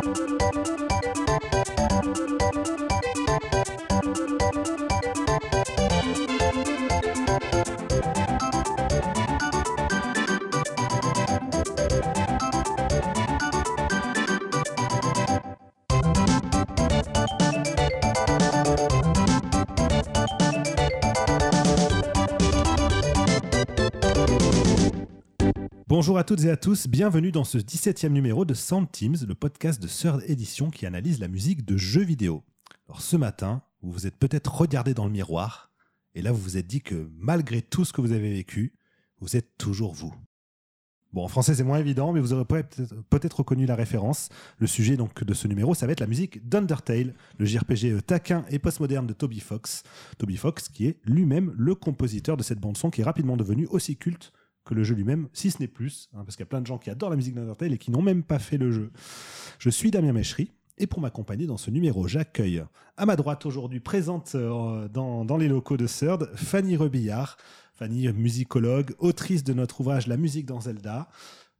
Thank you. Bonjour à toutes et à tous, bienvenue dans ce 17e numéro de Sound Teams, le podcast de Third Edition qui analyse la musique de jeux vidéo. Alors ce matin, vous vous êtes peut-être regardé dans le miroir et là vous vous êtes dit que malgré tout ce que vous avez vécu, vous êtes toujours vous. Bon, en français c'est moins évident, mais vous aurez peut-être reconnu la référence. Le sujet donc de ce numéro, ça va être la musique d'Undertale, le JRPG taquin et postmoderne de Toby Fox. Toby Fox qui est lui-même le compositeur de cette bande son qui est rapidement devenue aussi culte que le jeu lui-même, si ce n'est plus, hein, parce qu'il y a plein de gens qui adorent la musique d'Undertale et qui n'ont même pas fait le jeu. Je suis Damien Méchery, et pour m'accompagner dans ce numéro, j'accueille à ma droite aujourd'hui, présente euh, dans, dans, les locaux de Third, Fanny Rebillard. Fanny, musicologue, autrice de notre ouvrage La musique dans Zelda.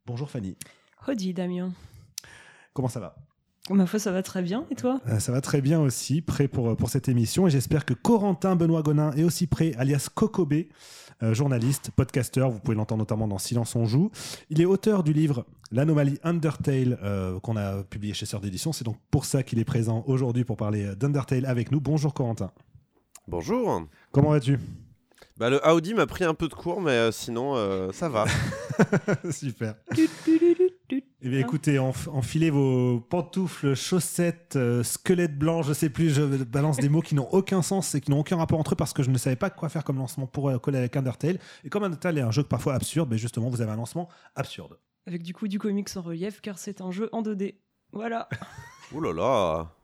Bonjour Fanny. Redis Damien. Comment ça va? Ma foi, ça va très bien. Et toi? Euh, Ça va très bien aussi, prêt pour, pour cette émission. Et j'espère que Corentin Benoît Gonin est aussi prêt, alias Cocobé, euh, journaliste, podcasteur, vous pouvez l'entendre notamment dans Silence on joue. Il est auteur du livre L'anomalie Undertale euh, qu'on a publié chez Sœur d'édition. C'est donc pour ça qu'il est présent aujourd'hui pour parler d'Undertale avec nous. Bonjour Corentin. Bonjour. Comment vas-tu? Bah, le Audi m'a pris un peu de cours, mais euh, sinon, ça va. Super. Eh bien, écoutez, enfilez vos pantoufles, chaussettes, euh, squelettes blancs, je sais plus, je balance des mots qui n'ont aucun sens et qui n'ont aucun rapport entre eux parce que je ne savais pas quoi faire comme lancement pour euh, coller avec Undertale. Et comme Undertale est un jeu parfois absurde, mais ben, justement, vous avez un lancement absurde. Avec du coup du comics en relief, car c'est un jeu en 2D. Voilà. Ouh là là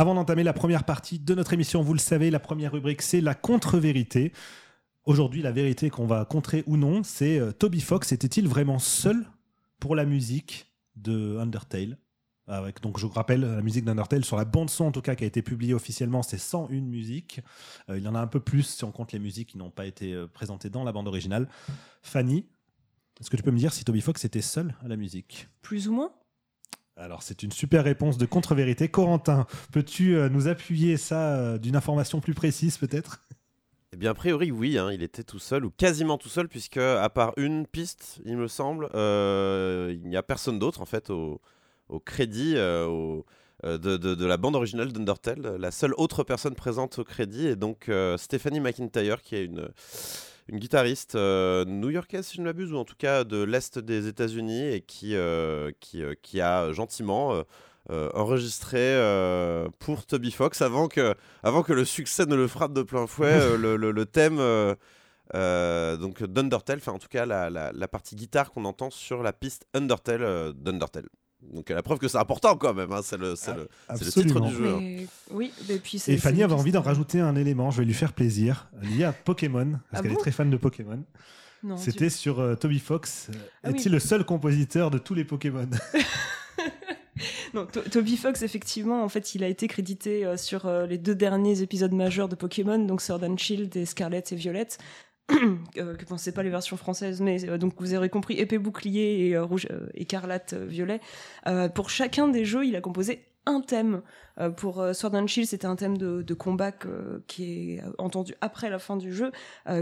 Avant d'entamer la première partie de notre émission, vous le savez, la première rubrique, c'est la contre-vérité. Aujourd'hui, la vérité qu'on va contrer ou non, c'est euh, Toby Fox était-il vraiment seul pour la musique de Undertale? Avec, donc je vous rappelle la musique d'Undertale sur la bande son en tout cas qui a été publiée officiellement c'est 101 musiques. Euh, il y en a un peu plus si on compte les musiques qui n'ont pas été euh, présentées dans la bande originale. Fanny est-ce que tu peux me dire si Toby Fox était seul à la musique? Plus ou moins alors c'est une super réponse de contre-vérité. Corentin, peux-tu euh, nous appuyer ça euh, d'une information plus précise peut-être? Eh bien, a priori, oui, hein, il était tout seul, ou quasiment tout seul, puisque à part une piste, il me semble, euh, il n'y a personne d'autre, en fait, au, crédit de, de, la bande originale d'Undertale. La seule autre personne présente au crédit est donc Stephanie McIntyre, qui est une, une guitariste euh, new-yorkaise, si je ne m'abuse, ou en tout cas de l'Est des États-Unis, et qui, euh, euh, a gentiment enregistré pour Toby Fox avant que, le succès ne le frappe de plein fouet le, thème. donc d'Undertale, enfin en tout cas la, la, la partie guitare qu'on entend sur la piste Undertale d'Undertale. Donc la preuve que c'est important quand même, hein, c'est le, le, titre du jeu. Hein. Oui, et, puis et Fanny avait envie d'en rajouter un élément, je vais lui faire plaisir, lié à Pokémon, parce ah qu'elle est très fan de Pokémon. C'était sur euh, Toby Fox. Ah Est-il le seul compositeur de tous les Pokémon? Non, Toby Fox, effectivement, en fait, il a été crédité euh, sur euh, les deux derniers épisodes majeurs de Pokémon, donc Sword and Shield et Scarlet et Violet. euh, que pensez pas les versions françaises, mais euh, donc vous aurez compris épée bouclier et euh, rouge euh, écarlate violet. pour chacun des jeux, il a composé un thème. pour Sword and Shield, c'était un thème de, combat qui est entendu après la fin du jeu.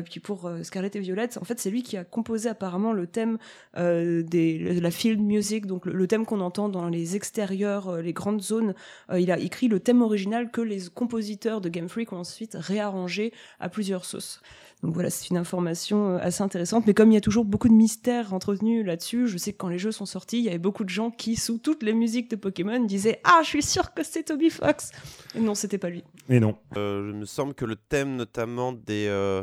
puis pour Scarlet et Violet, en fait, c'est lui qui a composé apparemment le thème de la field music, donc le, le thème qu'on entend dans les extérieurs, les grandes zones. il a écrit le thème original que les compositeurs de Game Freak ont ensuite réarrangé à plusieurs sauces. Donc voilà, c'est une information euh, assez intéressante. Mais comme il y a toujours beaucoup de mystères entretenus là-dessus, je sais que quand les jeux sont sortis, il y avait beaucoup de gens qui, sous toutes les musiques de Pokémon, disaient Ah, je suis sûr que c'est Toby Fox Et non, c'était pas lui. Et non. Euh, il me semble que le thème, notamment des, euh,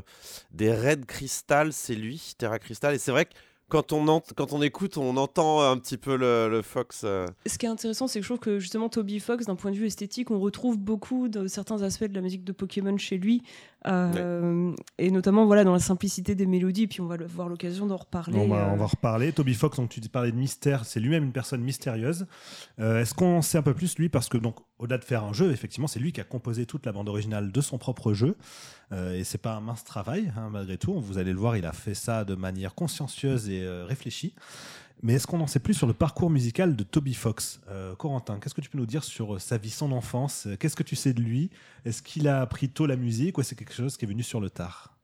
des Raids Crystal, c'est lui, Terra Crystal. Et c'est vrai que quand on, quand on écoute, on entend un petit peu le, Fox. Euh. Ce qui est intéressant, c'est que je trouve que justement Toby Fox, d'un point de vue esthétique, on retrouve beaucoup de certains aspects de la musique de Pokémon chez lui. Euh, et notamment voilà dans la simplicité des mélodies puis on va avoir l'occasion d'en reparler on va, on va reparler. Toby Fox donc tu parlais de mystère. C'est lui-même une personne mystérieuse. Est-ce qu'on sait un peu plus lui? Parce que donc au-delà de faire un jeu effectivement c'est lui qui a composé toute la bande originale de son propre jeu. Et c'est pas un mince travail hein, malgré tout. Vous allez le voir il a fait ça de manière consciencieuse et euh, réfléchi. Mais est-ce qu'on en sait plus sur le parcours musical de Toby Fox? Euh, Corentin, qu'est-ce que tu peux nous dire sur euh, sa vie, son enfance? Qu'est-ce que tu sais de lui? Est-ce qu'il a appris tôt la musique ou c'est quelque chose qui est venu sur le tard?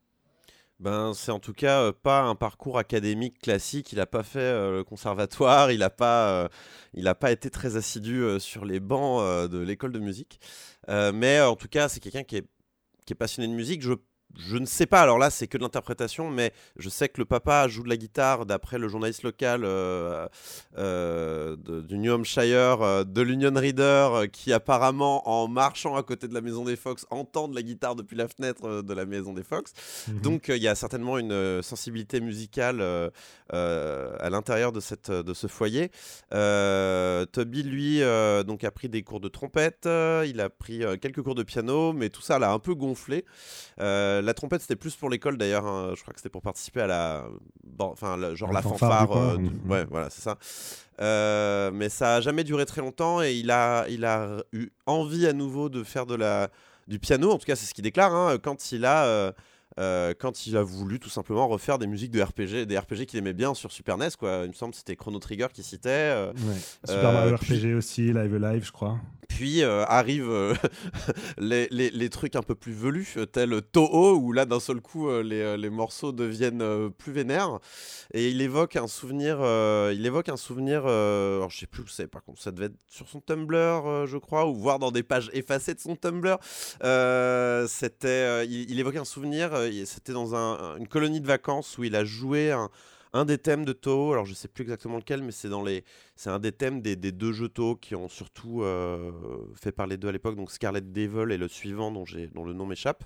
Ben, c'est en tout cas pas un parcours académique classique. Il n'a pas fait le conservatoire, il n'a pas, il pas été très assidu sur les bancs de l'école de musique. mais en tout cas, c'est quelqu'un qui est, passionné de musique. Je ne sais pas, alors là c'est que de l'interprétation, mais je sais que le papa joue de la guitare d'après le journaliste local euh, euh, du New Hampshire, euh, de l'Union Reader, qui apparemment en marchant à côté de la maison des Fox entend de la guitare depuis la fenêtre de la maison des Fox. Mhm. Donc il y a certainement une sensibilité musicale à l'intérieur de, cette, de ce foyer. Toby lui donc a pris des cours de trompette, il a pris quelques cours de piano, mais tout ça l'a un peu gonflé. Euh, la trompette, c'était plus pour l'école d'ailleurs. Hein. Je crois que c'était pour participer à la. enfin, genre la, fanfare. Euh, ouais, voilà, c'est ça. Euh, mais ça a jamais duré très longtemps et il a, il a eu envie à nouveau de faire de la, du piano. En tout cas, c'est ce qu'il déclare hein, quand il a. quand il a voulu tout simplement refaire des musiques de RPG, des RPG qu'il aimait bien sur Super NES, quoi. Il me semble que c'était Chrono Trigger qui citait. Super Mario RPG aussi, Live Live, je crois. Puis euh, arrivent euh, les, les, trucs un peu plus velus, tels Toho, où là d'un seul coup euh, les, les, morceaux deviennent plus vénères. Et il évoque un souvenir, il évoque un souvenir, je sais plus où c'est, par contre ça devait être sur son Tumblr, je crois, ou voir dans des pages effacées de son Tumblr. c'était, il, évoque un souvenir, c'était dans un, une colonie de vacances où il a joué un un des thèmes de Toho, alors je sais plus exactement lequel, mais c'est dans les, c'est un des thèmes des, deux jeux Toho qui ont surtout euh, fait parler d'eux à l'époque, donc Scarlet Devil et le suivant dont le nom m'échappe.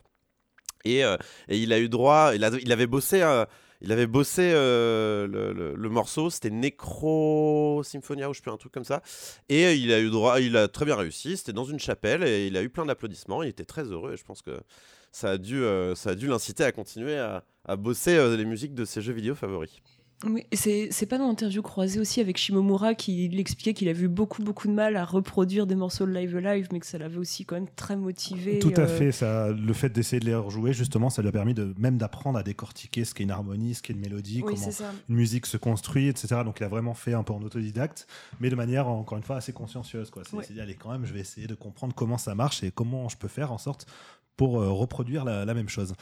Et, euh, et, il a eu droit, il, avait bossé. Euh, il avait bossé le, le, morceau, c'était Necro Symphonia ou je sais plus un truc comme ça, et il a eu droit, il a très bien réussi. C'était dans une chapelle et il a eu plein d'applaudissements. Il était très heureux et je pense que ça a dû, dû l'inciter à continuer à bosser les musiques de ses jeux vidéo favoris. Oui, c'est pas dans l'interview croisée aussi avec Shimomura qui expliquait qu'il a vu beaucoup beaucoup de mal à reproduire des morceaux de live live, mais que ça l'avait aussi quand même très motivé. Tout à euh. fait, ça, le fait d'essayer de les rejouer justement, ça lui a permis de même d'apprendre à décortiquer ce qu'est une harmonie, ce qu'est une mélodie, comment une musique se construit, etc. Donc il a vraiment fait un peu en autodidacte, mais de manière encore une fois assez consciencieuse. Quoi. C'est ouais. allez quand même, je vais essayer de comprendre comment ça marche et comment je peux faire en sorte pour euh, reproduire la, la même chose.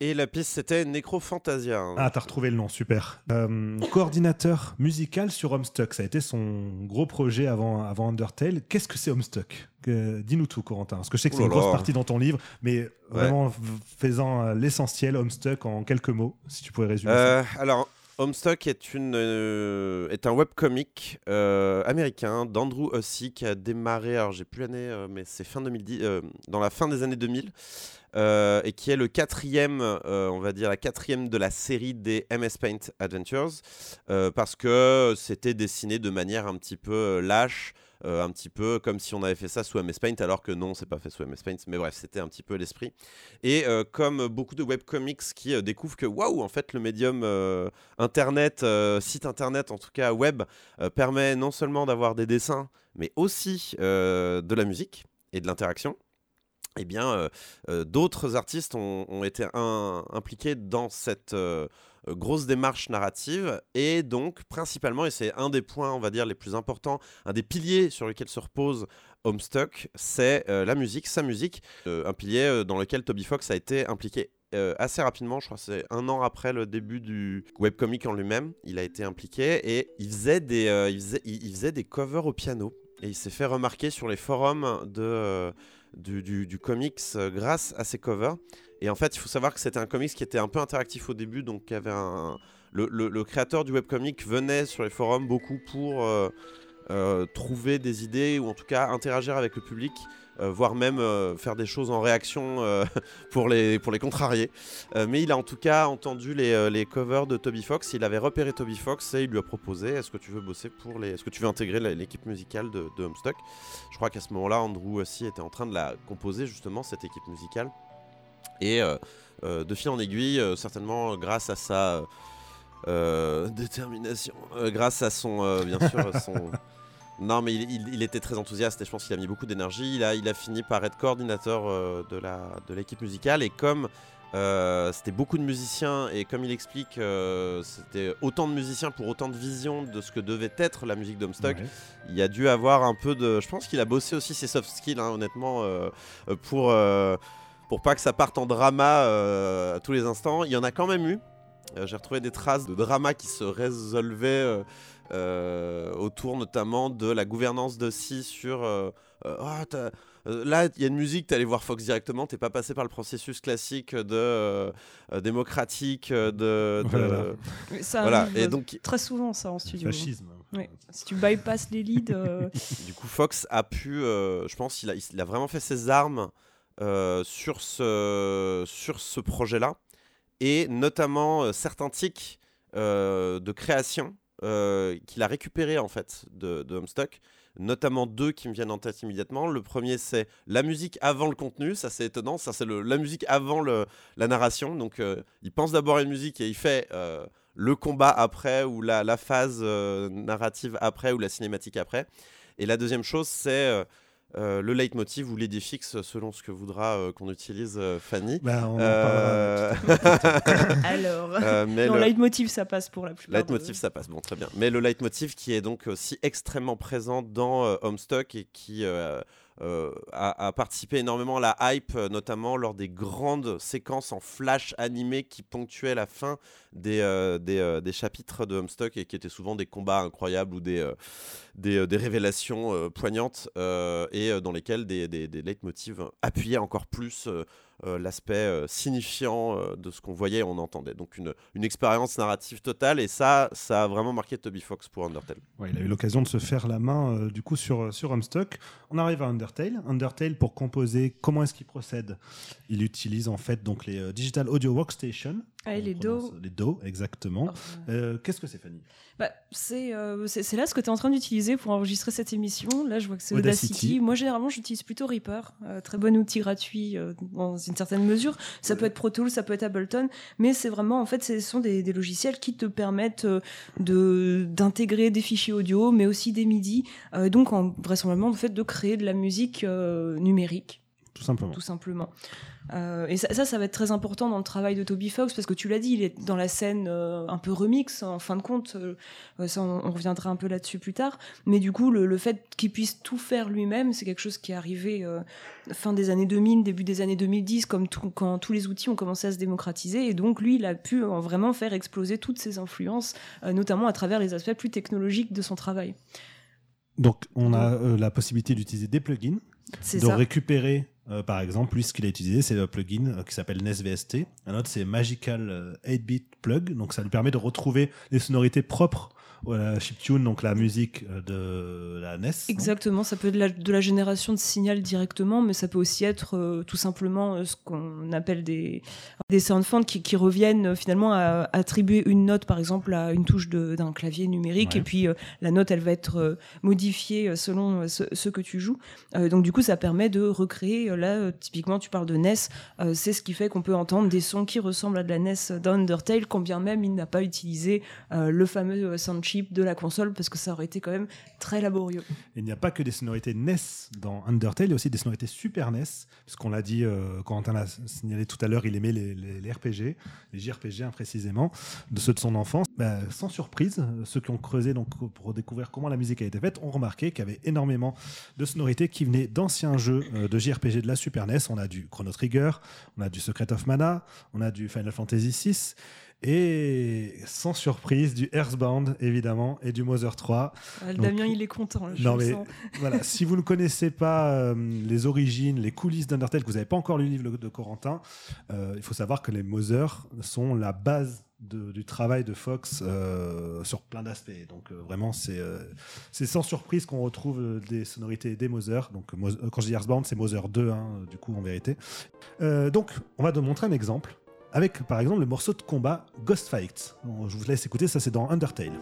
Et la piste, c'était Necrophantasia. Hein. Ah, t'as retrouvé le nom, super. Euh, coordinateur musical sur Homestuck, ça a été son gros projet avant, avant Undertale. Qu'est-ce que c'est Homestuck? Dis-nous tout, Corentin. Parce que je sais que c'est une grosse partie dans ton livre, mais vraiment faisant euh, l'essentiel, Homestuck en quelques mots, si tu pouvais résumer euh, Alors, Homestuck est, une, est un webcomic américain d'Andrew Hussey qui a démarré, alors j'ai plus l'année, mais c'est fin 2010, dans la fin des années 2000. Euh, et qui est le quatrième, euh, on va dire la quatrième de la série des MS Paint Adventures, euh, parce que c'était dessiné de manière un petit peu lâche, un petit peu comme si on avait fait ça sous MS Paint, alors que non, c'est pas fait sous MS Paint, mais bref, c'était un petit peu l'esprit. Et comme beaucoup de webcomics qui découvrent que waouh, en fait, le médium internet, site internet, en tout cas web, permet non seulement d'avoir des dessins, mais aussi de la musique et de l'interaction eh bien, euh, euh, d'autres artistes ont, été impliqués dans cette euh, grosse démarche narrative et donc principalement, et c'est un des points, on va dire, les plus importants, un des piliers sur lesquels se repose Homestuck, c'est la musique, sa musique, un pilier dans lequel Toby Fox a été impliqué assez rapidement, je crois c'est un an après le début du webcomic en lui-même, il a été impliqué. Et il faisait des, il faisait des covers au piano et il s'est fait remarquer sur les forums de du, comics euh, grâce à ses covers. Et en fait, il faut savoir que c'était un comics qui était un peu interactif au début, donc avait un... le, créateur du webcomic venait sur les forums beaucoup pour euh, euh, trouver des idées ou en tout cas interagir avec le public euh, voire même euh, faire des choses en réaction euh, pour, les, pour les contrarier. Euh, mais il a en tout cas entendu les, euh, les covers de Toby Fox, il avait repéré Toby Fox et il lui a proposé est-ce que tu veux bosser pour les. Est-ce que tu veux intégrer l'équipe musicale de, de Homestuck? Je crois qu'à ce moment-là, Andrew aussi était en train de la composer justement, cette équipe musicale. Et euh, euh, de fil en aiguille, euh, certainement euh, grâce à sa euh, détermination, euh, grâce à son, euh, bien sûr, son. Non, mais il, il- il était très enthousiaste et je pense qu'il a mis beaucoup d'énergie. Il a, il a fini par être coordinateur euh, de la de l'équipe musicale et comme euh, c'était beaucoup de musiciens et comme il explique, euh, c'était autant de musiciens pour autant de visions de ce que devait être la musique d'Homestuck. Ouais. Il a dû avoir un peu de. Je pense qu'il a bossé aussi ses soft skills, hein, honnêtement, pour, pour pas que ça parte en drama à tous les instants. Il y en a quand même eu. J'ai retrouvé des traces de drama qui se résolvaient autour notamment de la gouvernance de Si sur. euh, euh, t'as- euh, là, il y a une musique, t'es allé voir Fox directement, t'es pas passé par le processus classique de euh, euh, démocratique, euh, de. de- Voilà. Mais Ça Voilà. arrive Et donc, très souvent, ça, en studio. Fascisme. Ouais. Si tu bypasses les leads, euh, Du coup, Fox a pu, euh, je pense, il a, il a vraiment fait ses armes euh, sur ce, sur ce projet-là, et notamment euh, certains tics euh, de création euh, qu'il a récupérés en fait de, de Homestuck, notamment deux qui me viennent en tête immédiatement. Le premier, c'est la musique avant le contenu, ça c'est étonnant, ça c'est la musique avant la narration. Donc, euh, il pense d'abord à une musique et il fait euh, le combat après ou la, phase narrative après ou la cinématique après. Et la deuxième chose, c'est euh, le leitmotiv ou l'idée fixe selon ce que voudra euh, qu'on utilise euh, Fanny. Bah, on en parlera. Euh, alors. euh, mais non, le leitmotiv, ça passe pour la plupart. leitmotiv, ça passe, bon, très bien. Mais le leitmotiv qui est donc aussi extrêmement présent dans euh, Homestuck et qui euh, a, participé énormément à la hype, euh, notamment lors des grandes séquences en flash animé qui ponctuaient la fin des, euh, des, chapitres de Homestuck et qui étaient souvent des combats incroyables ou des, des, des révélations poignantes et dans lesquelles des, des, leitmotivs appuyaient encore plus l'aspect euh, signifiant euh, de ce qu'on voyait et on entendait. Donc une, une expérience narrative totale et ça, ça a vraiment marqué Toby Fox pour Undertale. Il a eu l'occasion de se faire la main euh, du coup sur, sur Homestuck. On arrive à Undertale. Undertale, pour composer, comment est-ce qu'il procède? Il utilise en fait donc les euh, Digital Audio Workstation. Ah, les dos. Les Do, exactement. Oh, Euh, Qu'est-ce que c'est, Fanny? Bah, c'est euh, c'est là ce que tu es en train d'utiliser pour enregistrer cette émission. Là, je vois que c'est Audacity. Audacity. Moi, généralement, j'utilise plutôt Reaper. Euh, très bon outil gratuit euh, dans une certaine mesure. Ça peut être Pro Tools, ça peut être Ableton, mais c'est vraiment, en fait, ce sont des, des logiciels qui te permettent de d'intégrer des fichiers audio, mais aussi des MIDI. Donc, en, vraisemblablement, le fait de créer de la musique numérique Tout simplement. tout simplement. Euh, et ça, ça, ça va être très important dans le travail de Toby Fox parce que tu l'as dit, il est dans la scène euh, un peu remix en fin de compte. euh, ça, on, on reviendra un peu là-dessus plus tard. Mais du coup, le, le fait qu'il puisse tout faire lui-même, c'est quelque chose qui est arrivé fin des années 2000, début des années 2010, comme tout, quand tous les outils ont commencé à se démocratiser. Et donc, lui, il a pu euh, vraiment faire exploser toutes ses influences, notamment à travers les aspects plus technologiques de son travail. Donc, on a la possibilité d'utiliser des plugins, de ça. récupérer, euh, par exemple, lui, ce qu'il a utilisé, c'est le plugin euh, qui s'appelle NES-VST. Un autre, c'est Magical euh, 8-bit plug. Donc, ça lui permet de retrouver les sonorités propres la chiptune, donc la musique euh, de la NES. Exactement, ça peut être de la, de la génération de signal directement, mais ça peut aussi être euh, tout simplement euh, ce qu'on appelle des, des soundfonts qui, qui reviennent euh, finalement à attribuer une note, par exemple, à une touche d'un clavier numérique, Ouais. et puis la note, elle va être modifiée selon ce, ce que tu joues. Donc du coup, ça permet de recréer, là, typiquement, tu parles de NES, c'est ce qui fait qu'on peut entendre des sons qui ressemblent à de la NES dans Undertale, quand bien même il n'a pas utilisé le fameux sound chip de la console, parce que ça aurait été quand même très laborieux. Il n'y a pas que des sonorités NES dans Undertale, il y a aussi des sonorités Super NES, puisqu'on l'a dit, euh, Quentin l'a signalé tout à l'heure, il aimait les, les- RPG, les JRPG hein, précisément, de ceux de son enfance. Bah, sans surprise, euh, ceux qui ont creusé donc, pour découvrir comment la musique a été faite ont remarqué qu'il y avait énormément de sonorités qui venaient d'anciens jeux euh, de JRPG de la Super NES. On a du Chrono Trigger, on a du Secret of Mana, on a du Final Fantasy VI. Et sans surprise, du Earthbound, évidemment, et du Mother 3. Ah, Damien, il est content. je non, mais sens. voilà, si vous ne connaissez pas euh, les origines, les coulisses d'Undertale, que vous n'avez pas encore lu le livre de Corentin, euh, il faut savoir que les Mother sont la base du travail de Fox euh, sur plein d'aspects. Donc vraiment, c'est c'est sans surprise qu'on retrouve des sonorités des Mother. Donc quand je dis Earthbound, c'est Mother 2, hein, du coup, en vérité. donc, on va te montrer un exemple avec par exemple le morceau de combat Ghost Fight. je vous laisse écouter, ça c'est dans Undertale.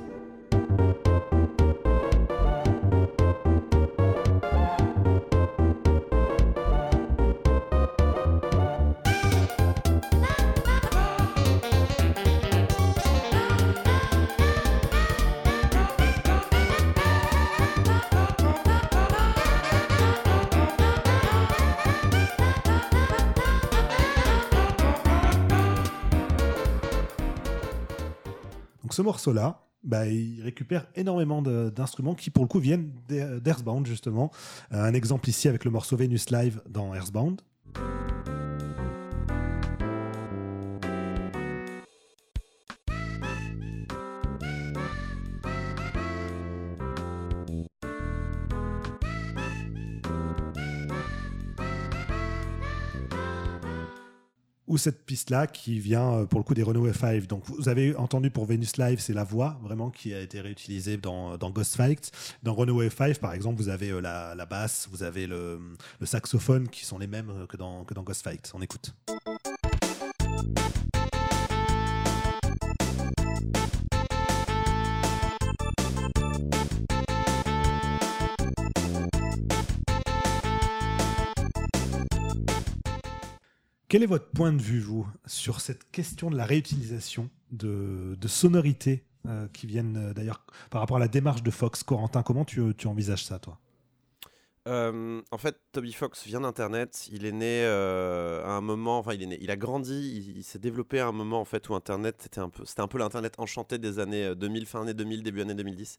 Ce morceau-là, bah, il récupère énormément d'instruments qui, pour le coup, viennent d'Earthbound, justement. Euh, un exemple ici avec le morceau Venus Live dans Earthbound. Ou cette piste-là qui vient euh, pour le coup des Renault F5. Donc vous avez entendu pour Venus Live, c'est la voix vraiment qui a été réutilisée dans, dans Ghost Fight. Dans Renault F5, par exemple, vous avez euh, la, la basse, vous avez le, saxophone qui sont les mêmes euh, que dans, que dans Ghost Fight. On écoute. Quel est votre point de vue, vous, sur cette question de la réutilisation de, sonorités euh, qui viennent euh, d'ailleurs par rapport à la démarche de Fox Corentin, comment tu, envisages ça, toi? Euh, en fait, Toby Fox vient d'Internet. Il est né à un moment, enfin, il est né, il a grandi, il, s'est développé à un moment en fait où Internet c'était un peu, c'était un peu l'Internet enchanté des années 2000, fin année 2000, début année 2010.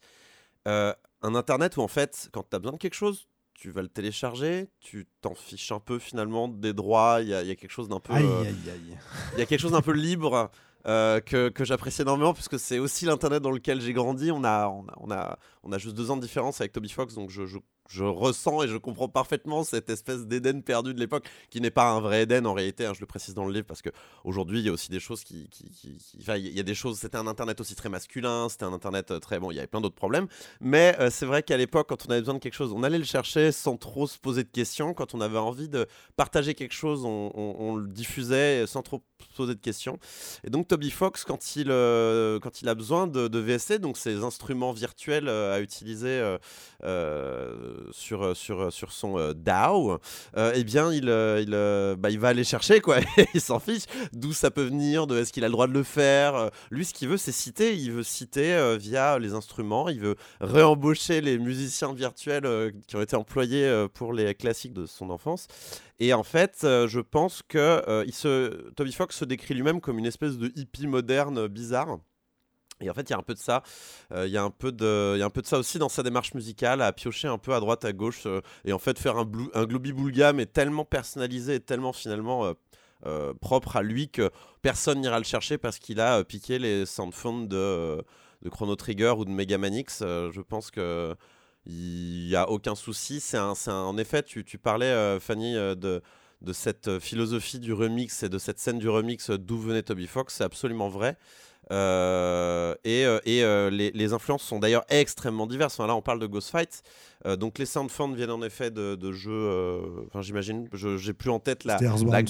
un Internet où en fait, quand tu as besoin de quelque chose, tu vas le télécharger, tu t'en fiches un peu finalement des droits, il y, a quelque chose d'un peu... Aïe, euh, aïe, aïe. Il y a quelque chose d'un peu libre euh, que, que j'apprécie énormément puisque c'est aussi l'internet dans lequel j'ai grandi. On a, on a, on, a, on, a, juste deux ans de différence avec Toby Fox, donc je, je, je ressens et je comprends parfaitement cette espèce d'Éden perdu de l'époque, qui n'est pas un vrai Éden en réalité, hein, je le précise dans le livre, parce qu'aujourd'hui, il y a aussi des choses qui... il y a des choses, c'était un Internet aussi très masculin, c'était un Internet euh, très... Bon, il y avait plein d'autres problèmes, mais euh, c'est vrai qu'à l'époque, quand on avait besoin de quelque chose, on allait le chercher sans trop se poser de questions, quand on avait envie de partager quelque chose, on, le diffusait sans trop poser de questions. Et donc Toby Fox, quand il, euh, quand il a besoin de, de VST, donc ces instruments virtuels à utiliser sur, euh, sur, euh, sur son euh, DAO, eh bien, il, il, bah, il va aller chercher, quoi. il s'en fiche d'où ça peut venir, de est-ce qu'il a le droit de le faire. Lui, ce qu'il veut, c'est citer. Il veut citer via les instruments. Il veut réembaucher les musiciens virtuels qui ont été employés pour les classiques de son enfance. Et en fait, je pense que il se, Toby Fox se décrit lui-même comme une espèce de hippie moderne bizarre. Et en fait, il y a un peu de ça. Euh, il y a un peu de, ça aussi dans sa démarche musicale, à piocher un peu à droite, à gauche, euh, et en fait faire un, un globi mais tellement personnalisé et tellement finalement euh, propre à lui que personne n'ira le chercher parce qu'il a piqué les soundphones de, Chrono Trigger ou de Mega Man X. je pense que il y a aucun souci. C'est un, en effet, tu, tu parlais, Fanny, de de cette philosophie du remix et de cette scène du remix d'où venait Toby Fox, c'est absolument vrai. Euh, et, euh, et euh, les, les, influences sont d'ailleurs extrêmement diverses. Enfin, là, on parle de Ghost Fight. donc, les soundfonds viennent en effet de, de jeux. Enfin, j'imagine. Je J'ai plus en tête la. la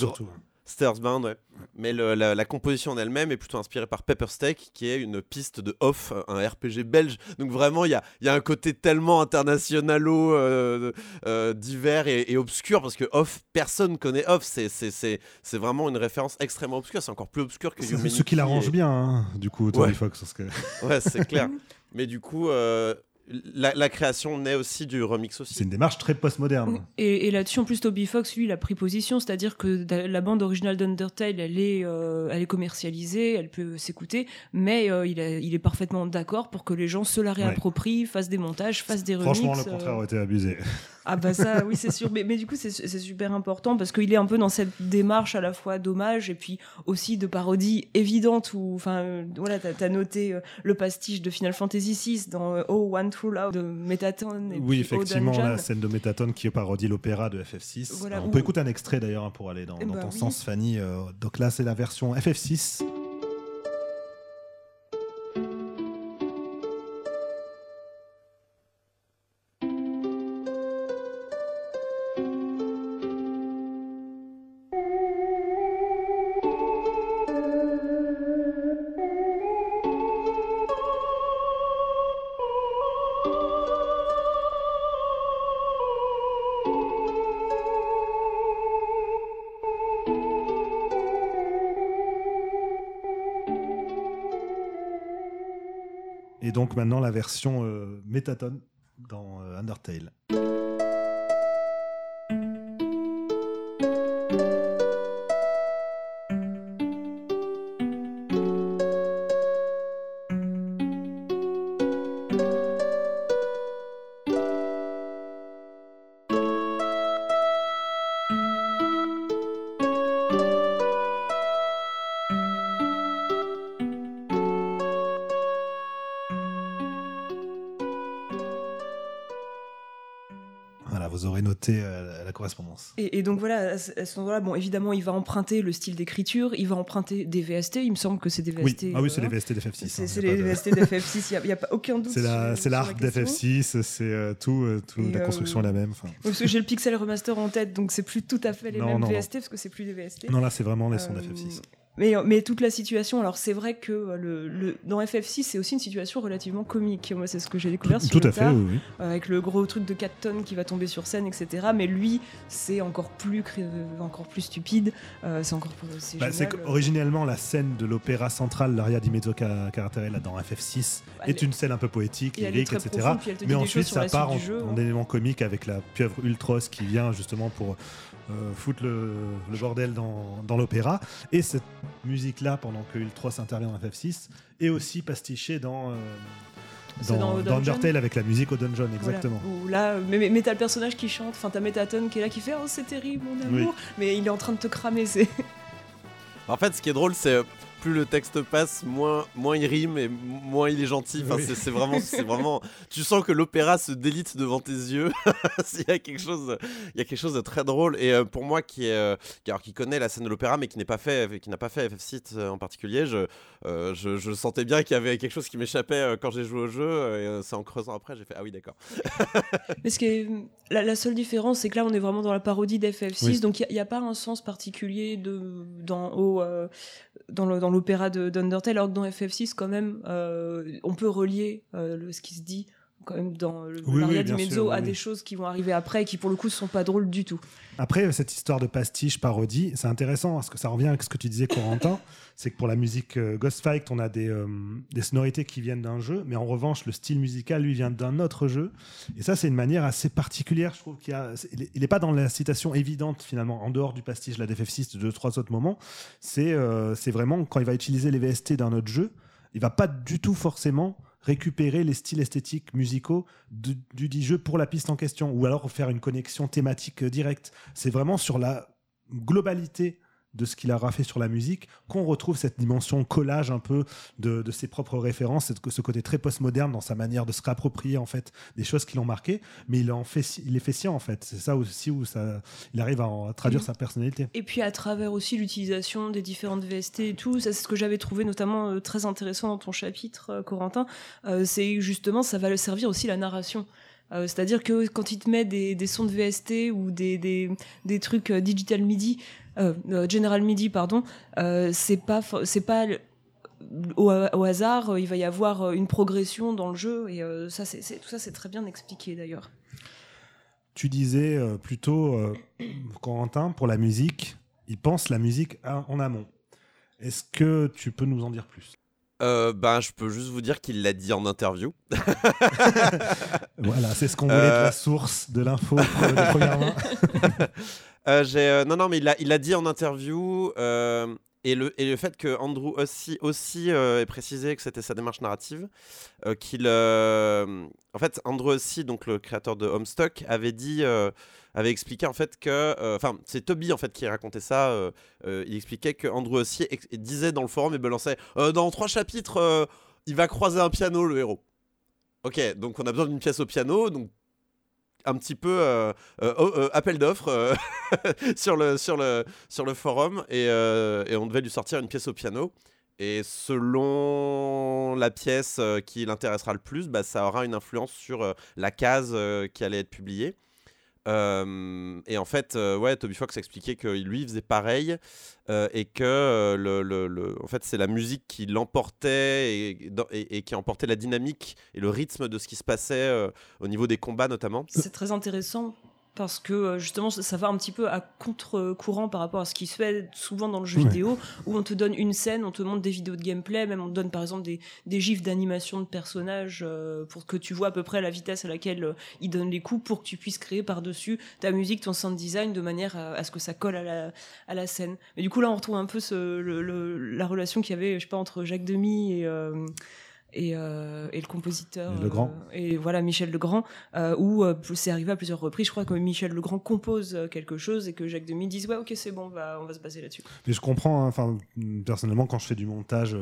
Bound, ouais. Mais la, composition en elle-même est plutôt inspirée par Pepper Steak, qui est une piste de Off, un RPG belge. Donc vraiment, il y a, y a, un côté tellement internationalo, euh, euh, divers et, obscur, parce que Off, personne connaît Off. C'est vraiment une référence extrêmement obscure. C'est encore plus obscur que C'est ce qui l'arrange bien, hein, du coup, Tony Fox. Parce que... ouais, c'est clair. Mais du coup, euh, la, création naît aussi du remix aussi. C'est une démarche très postmoderne. Et, et là-dessus, en plus, Toby Fox, lui, il a pris position, c'est-à-dire que la bande originale d'Undertale, elle, est, euh, elle est commercialisée, elle peut s'écouter, mais euh, il, il, est parfaitement d'accord pour que les gens se la réapproprient, fassent des montages, fassent des remixes. Franchement, le contraire euh. aurait été abusé. Ah bah ça, oui, c'est sûr. Mais, mais du coup, c'est super important parce qu'il est un peu dans cette démarche à la fois d'hommage et puis aussi de parodie évidente où, enfin, euh, voilà, t'as as noté euh, le pastiche de Final Fantasy VI dans euh, Oh One True Love de Metatone. Et Oui, Oh effectivement, la scène de Métatone qui parodie l'opéra de FF6. Voilà, on où- peut écouter un extrait d'ailleurs hein, pour aller dans, Eh dans bah ton oui. sens, Fanny. Donc là, c'est la version FF6. Donc maintenant la version euh, Métatone dans euh, Undertale. Correspondance. Et, et donc voilà, à ce moment-là, bon, évidemment, il va emprunter le style d'écriture, il va emprunter des VST. Il me semble que c'est des Oui, VST. ah oui, c'est les VST d'FF6. C'est hein, c'est a les de- VST d'FF6, il n'y a, pas aucun doute. C'est la, sur- c'est sur la l'arc question. d'FF6, c'est euh, tout, euh, tout la euh, construction est la même. Parce que j'ai le Pixel Remaster en tête, donc c'est plus tout à fait les Non, mêmes non, non. VST, parce que c'est plus des VST. Non, là, c'est vraiment les sons Euh, d'FF6. Mais, mais toute la situation, alors c'est vrai que euh, le, le- dans FF6, c'est aussi une situation relativement comique. Moi, c'est ce que j'ai découvert sur Tout le à fait, tard, oui. oui. avec le gros truc de 4 tonnes qui va tomber sur scène, etc. Mais lui, c'est encore plus, encore plus stupide. Euh, c'est encore plus. C'est Bah, c'est qu'originellement, la scène de l'opéra central, l'Aria di Mezzo Ca- Caratere, dans FF6, Elle est une scène un peu poétique, lyrique, etc. profonde, Mais ensuite, ça part en, jeu. hein. en élément comique avec la pieuvre Ultros qui vient justement pour euh, foutre le, le bordel dans, dans l'opéra. Et cette musique-là, pendant que Ultros intervient dans FF6, est aussi pastichée dans, euh, dans, dans dans Dungeon Undertale avec la musique au dungeon, Voilà. exactement. Où là, mais, mais, mais t'as le personnage qui chante, enfin t'as Metatone qui est là qui fait Oh c'est terrible mon amour, mais il est en train de te cramer. C'est En fait, ce qui est drôle, c'est euh, plus le texte passe, moins, moins il rime et moins il est gentil. Enfin, Oui. c'est- vraiment, c'est vraiment. Tu sens que l'opéra se délite devant tes yeux. il y a quelque chose, il y a quelque chose de très drôle. Et euh, pour moi, qui est, euh, qui, alors, qui connaît la scène de l'opéra, mais qui n'est pas fait, qui n'a pas fait FF6 euh, en particulier, je, euh, je, je sentais bien qu'il y avait quelque chose qui m'échappait quand j'ai joué au jeu. Et c'est en creusant après, j'ai fait ah oui d'accord. Mais ce qui est, la, la seule différence, c'est que là, on est vraiment dans la parodie d'FF6, Oui. donc il n'y a, pas un sens particulier de, dans, au, euh, dans l'opéra de d'Undertale, alors que dans FF6, quand même, euh, on peut relier euh, ce qui se dit quand même dans le Oui, l'Aria oui, di Mezzo sûr, à des choses qui vont arriver après et qui pour le coup sont pas drôles du tout. Après, cette histoire de pastiche, parodie, c'est intéressant parce que ça revient avec ce que tu disais, Corentin. c'est que pour la musique euh, Ghost Fight, on a des, euh, des sonorités qui viennent d'un jeu, mais en revanche, le style musical, lui, vient d'un autre jeu. Et ça, c'est une manière assez particulière, je trouve. qu'il a- il n'est pas dans la citation évidente, finalement, en dehors du pastiche, la DFF6, de deux, trois autres moments. C'est euh, c'est vraiment quand il va utiliser les VST d'un autre jeu, il va pas du tout forcément récupérer les styles esthétiques musicaux du, dit jeu pour la piste en question, ou alors faire une connexion thématique euh, directe. C'est vraiment sur la globalité de ce qu'il aura fait sur la musique qu'on retrouve cette dimension collage un peu de, de ses propres références, ce côté très postmoderne dans sa manière de se réapproprier en fait des choses qui l'ont marqué, mais il en fait, il les fait sien en fait. C'est ça aussi où ça, il arrive à, en- à traduire Mm. sa personnalité. Et puis à travers aussi l'utilisation des différentes VST et tout, ça c'est ce que j'avais trouvé notamment euh, très intéressant dans ton chapitre, euh, Corentin, euh, c'est justement ça va le servir aussi la narration. Euh, C'est-à-dire que quand il te met des, sons de VST ou des, des, des trucs euh, digital MIDI, euh, General MIDI, pardon, c'est pas, pas au, hasard, il va y avoir une progression dans le jeu et ça, c'est, tout ça c'est très bien expliqué d'ailleurs. Tu disais plutôt, Corentin, pour la musique, il pense la musique en amont. Est-ce que tu peux nous en dire plus? Euh, ben, je peux juste vous dire qu'il l'a dit en interview. Voilà, c'est ce qu'on voulait Euh. de la source de l'info de première main. Euh, euh, non, non, mais il l'a il l'a dit en interview. Et le, et le fait que Andrew aussi, aussi euh, ait précisé que c'était sa démarche narrative, euh, qu'il. euh, en fait, Andrew aussi, donc le créateur de Homestuck, avait dit. avait expliqué en fait que. Enfin, c'est Toby en fait qui racontait ça. il expliquait que Andrew aussi disait dans le forum et balançait Dans trois chapitres, il va croiser un piano, le héros. Ok, donc on a besoin d'une pièce au piano, donc un petit peu euh, euh, oh, euh, appel d'offres sur, le, sur, le, sur le forum et, et on devait lui sortir une pièce au piano. Et selon la pièce qui l'intéressera le plus, bah, ça aura une influence sur la case qui allait être publiée. Et en fait, ouais, Toby Fox expliquait que lui faisait pareil et que le, le- le- en fait, c'est la musique qui l'emportait et, qui emportait la dynamique et le rythme de ce qui se passait au niveau des combats notamment. C'est très intéressant parce que euh, justement ça, ça va un petit peu à contre-courant par rapport à ce qui se fait souvent dans le jeu Ouais. vidéo où on te donne une scène, on te montre des vidéos de gameplay, même on te donne par exemple des, des gifs d'animation de personnages euh, pour que tu vois à peu près la vitesse à laquelle euh, ils donnent les coups pour que tu puisses créer par-dessus ta musique, ton sound design de manière à, à ce que ça colle à la, à la scène. Mais du coup là on retrouve un peu ce, le- le- la relation qu'il y avait je sais pas entre Jacques Demy et... euh, et, euh, et le compositeur Et Legrand. euh, et voilà Michel Legrand euh, où euh, c'est arrivé à plusieurs reprises. Je crois que Michel Legrand compose quelque chose et que Jacques Demy dise ouais ok c'est bon on va on va se baser là-dessus. Mais je comprends, hein, enfin, personnellement, quand je fais du montage,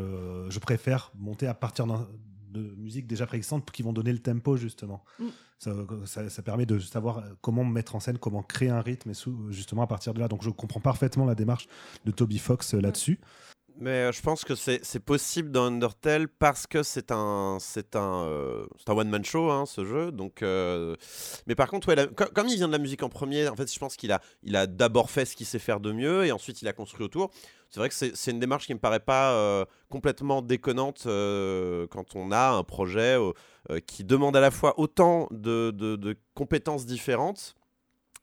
je préfère monter à partir d'un- de musique déjà préexistantes qui vont donner le tempo, justement. Mm. Ça, ça- ça permet de savoir comment mettre en scène, comment créer un rythme, et sous- justement à partir de là. Donc je comprends parfaitement la démarche de Toby Fox là-dessus. Mais euh, je pense que c'est possible dans Undertale parce que c'est un un euh, un one man show hein, ce jeu. Donc euh, mais par contre ouais, comme il vient de la musique en premier en fait je pense qu'il a il a d'abord fait ce qu'il sait faire de mieux et ensuite il a construit autour. C'est vrai que c'est une démarche qui me paraît pas euh, complètement déconnante quand on a un projet qui demande à la fois autant de- de compétences différentes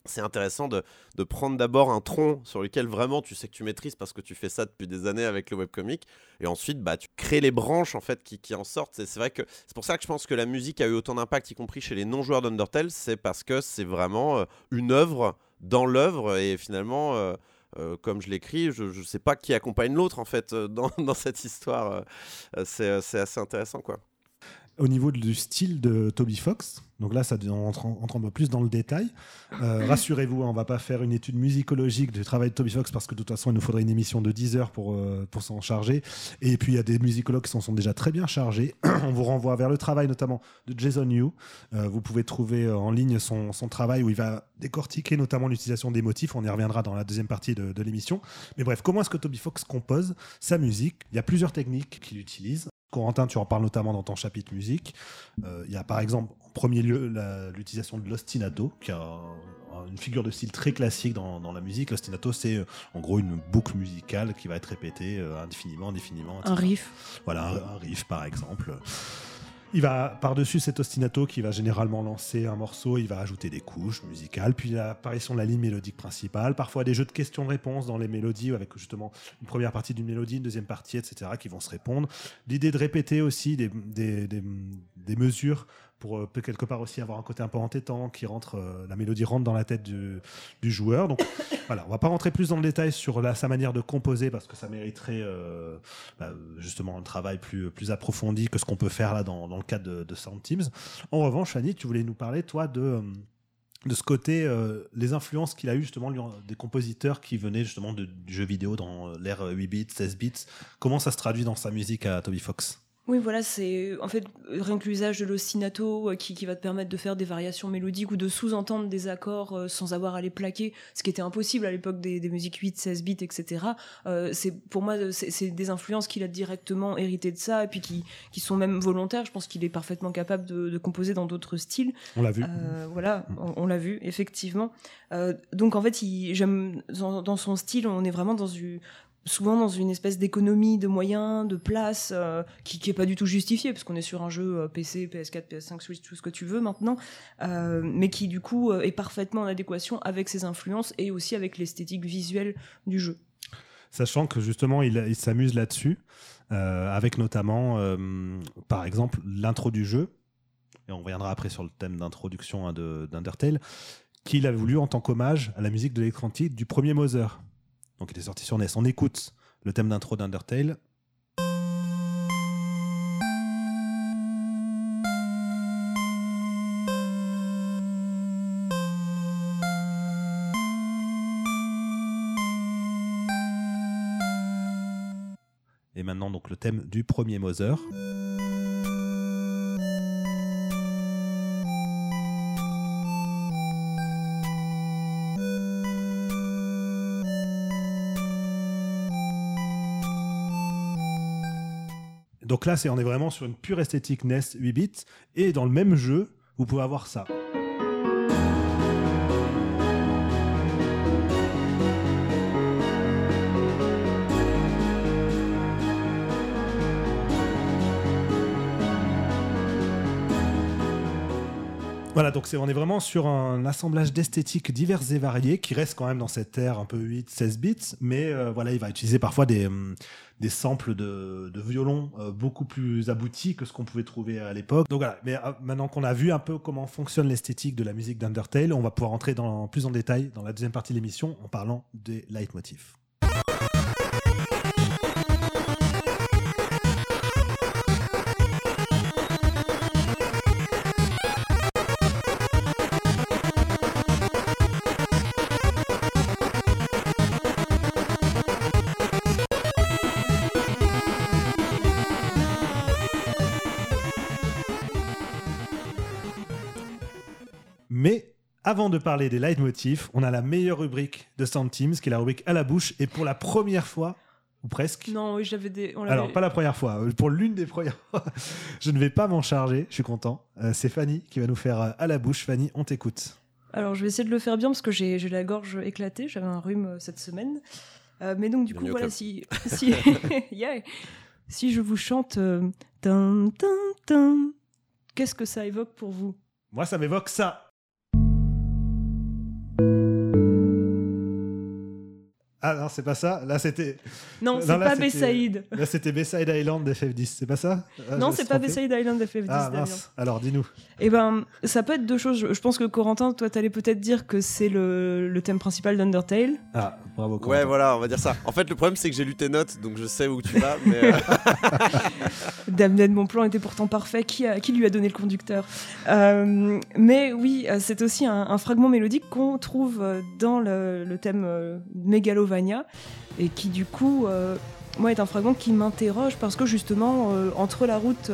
c'est intéressant de, de prendre d'abord un tronc sur lequel vraiment tu sais que tu maîtrises parce que tu fais ça depuis des années avec le webcomic et ensuite bah, tu crées les branches en fait qui, qui en sortent. C'est vrai que c'est pour ça que je pense que la musique a eu autant d'impact, y compris chez les non-joueurs d'Undertale, c'est parce que c'est vraiment euh, une œuvre dans l'œuvre et finalement. euh, euh, comme je l'écris, je ne sais pas qui accompagne l'autre en fait dans, dans cette histoire. c'est c'est assez intéressant quoi. Au niveau du style de Toby Fox, donc là, ça on entre, entre un peu plus dans le détail. Euh, Rassurez-vous, hein, on va pas faire une étude musicologique du travail de Toby Fox parce que de toute façon, il nous faudrait une émission de 10 heures pour, euh, pour s'en charger. Et puis, il y a des musicologues qui s'en sont déjà très bien chargés. on vous renvoie vers le travail notamment de Jason Yu. Euh, vous pouvez trouver en ligne son, son travail où il va décortiquer notamment l'utilisation des motifs. On y reviendra dans la deuxième partie de, de l'émission. Mais bref, comment est-ce que Toby Fox compose sa musique? Il y a plusieurs techniques qu'il utilise. Corentin, tu en parles notamment dans ton chapitre musique. Euh, Il y a par exemple, en premier lieu, l'utilisation de l'ostinato, qui un- une figure de style très classique dans, dans la musique. L'ostinato, c'est euh, en gros une boucle musicale qui va être répétée euh, indéfiniment, indéfiniment. Un riff. Voilà, un, un riff par exemple. Il va par-dessus cet ostinato qui va généralement lancer un morceau, il va ajouter des couches musicales, puis l'apparition de la ligne mélodique principale, parfois des jeux de questions-réponses dans les mélodies avec justement une première partie d'une mélodie, une deuxième partie, etc. qui vont se répondre. L'idée de répéter aussi des, des, mesures pour euh, peut quelque part aussi avoir un côté un peu entêtant qui rentre, euh, la mélodie rentre dans la tête du, joueur. Donc voilà, on va pas rentrer plus dans le détail sur sa manière de composer parce que ça mériterait euh, bah, justement un travail plus, approfondi que ce qu'on peut faire là dans, le cadre de, Sound Teams. En revanche, Annie, tu voulais nous parler, toi, de, de ce côté, les influences qu'il a eu justement des compositeurs qui venaient justement de- du jeu vidéo dans l'ère 8 bits, 16 bits. Comment ça se traduit dans sa musique à Toby Fox? Oui, voilà, c'est en fait rien que l'usage de l'ostinato euh, qui, qui va te permettre de faire des variations mélodiques ou de sous-entendre des accords euh, sans avoir à les plaquer, ce qui était impossible à l'époque des, des musiques 8, 16 bits, etc. Euh, c'est pour moi, c'est des influences qu'il a directement héritées de ça et puis qui, qui sont même volontaires. Je pense qu'il est parfaitement capable de, de composer dans d'autres styles. On l'a vu. Euh, voilà, on, on l'a vu, effectivement. Euh, donc en fait, j'aime dans, dans son style, on est vraiment dans une souvent dans une espèce d'économie de moyens, de place, euh, qui, qui est pas du tout justifiée, parce qu'on est sur un jeu PC, PS4, PS5, Switch, tout ce que tu veux maintenant, euh, mais qui du coup euh, est parfaitement en adéquation avec ses influences et aussi avec l'esthétique visuelle du jeu. Sachant que justement, il, s'amuse là-dessus, avec notamment, par exemple, l'intro du jeu, et on reviendra après sur le thème d'introduction hein, de- d'Undertale, qu'il a voulu en tant qu'hommage à la musique de l'écran titre du premier Mother, donc qui était sorti sur NES. On écoute le thème d'intro d'Undertale. Et maintenant donc le thème du premier Mother. Donc là, on est vraiment sur une pure esthétique NES 8 bits et dans le même jeu, vous pouvez avoir ça. Voilà, donc on est vraiment sur un assemblage d'esthétiques diverses et variées qui reste quand même dans cette ère un peu 8, 16 bits, mais euh, voilà, il va utiliser parfois des, hum, des samples de, de violon euh, beaucoup plus aboutis que ce qu'on pouvait trouver à l'époque. Donc voilà, mais euh, maintenant qu'on a vu un peu comment fonctionne l'esthétique de la musique d'Undertale, on va pouvoir entrer plus en détail dans la deuxième partie de l'émission en parlant des leitmotifs. Avant de parler des leitmotifs, on a la meilleure rubrique de Sound Teams, qui est la rubrique à la bouche. Et pour la première fois, ou presque. Non, oui, j'avais des. on Alors, pas la première fois, euh, pour l'une des premières fois, je ne vais pas m'en charger, je suis content. Euh, c'est Fanny qui va nous faire euh, à la bouche. Fanny, on t'écoute. Alors, je vais essayer de le faire bien parce que j'ai la gorge éclatée. J'avais un rhume euh, cette semaine. Euh, mais donc, du coup, voilà, club. si, si, Yeah. si je vous chante euh, qu'est-ce que ça évoque pour vous? Moi, ça m'évoque ça. Ah non, c'est pas ça. Là, c'était Non, Non, c'est pas Bayside. là, c'était Bayside Island d'FF10. C'est pas ça? Ah, Non, c'est pas. Bayside Island FF10, Ah mince. Alors, dis-nous. Eh ben, ça peut être deux choses. Je pense que Corentin, toi, t'allais peut-être dire que c'est le, le thème principal d'Undertale. Ah, bravo. Ouais, Corentin. voilà, on va dire ça. En fait, le problème, c'est que j'ai lu tes notes, donc je sais où tu vas. Mais euh, Damned, mon plan était pourtant parfait. Qui, lui a donné le conducteur Euh, Mais oui, euh, c'est aussi un, fragment mélodique qu'on trouve euh, dans le, thème euh, Megalovania et qui, du coup, moi, est un fragment qui m'interroge parce que justement, entre la route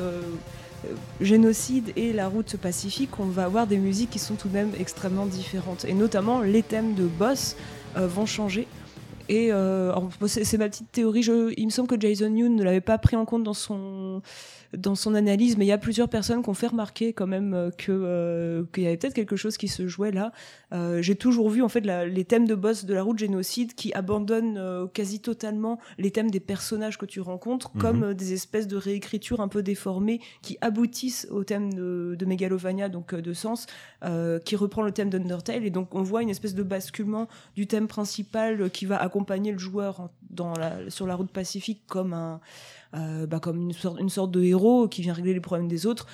génocide et la route pacifique, on va avoir des musiques qui sont tout de même extrêmement différentes. Et notamment, les thèmes de boss vont changer. Et euh, c'est ma petite théorie. Je, il me semble que Jason Yoon ne l'avait pas pris en compte dans son dans son analyse, mais il y a plusieurs personnes qui ont fait remarquer quand même euh, que euh, qu'il y avait peut-être quelque chose qui se jouait là. Euh, J'ai toujours vu en fait la- les thèmes de boss de la route génocide qui abandonnent euh, quasi totalement les thèmes des personnages que tu rencontres, Mhm. comme des espèces de réécritures un peu déformées qui aboutissent au thème de, de Megalovania, donc de Sens, qui reprend le thème d'Undertale, et donc on voit une espèce de basculement du thème principal qui va accompagner le joueur en- dans la, sur la route pacifique comme un euh, bah, comme une sorte, de héros qui vient régler les problèmes des autres.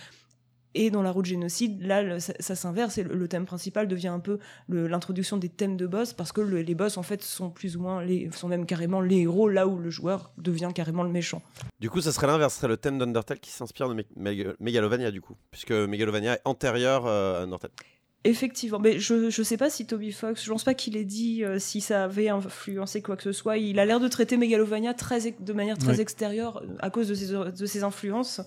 Et dans la route génocide, là, ça, s'inverse et le, thème principal devient un peu l'introduction des thèmes de boss parce que le- les boss, en fait, sont plus ou moins, les, sont même carrément les héros là où le joueur devient carrément le méchant. du coup, ça serait l'inverse. Ce serait le thème d'Undertale qui s'inspire de Me- Meg- Megalovania, du coup. Puisque Megalovania est antérieur euh, à Undertale. Effectivement, mais je je sais pas si Toby Fox, je pense pas qu'il ait dit euh, si ça avait influencé quoi que ce soit. Il a l'air de traiter Megalovania très de manière très Ouais. extérieure euh, à cause de ses, de ses influences.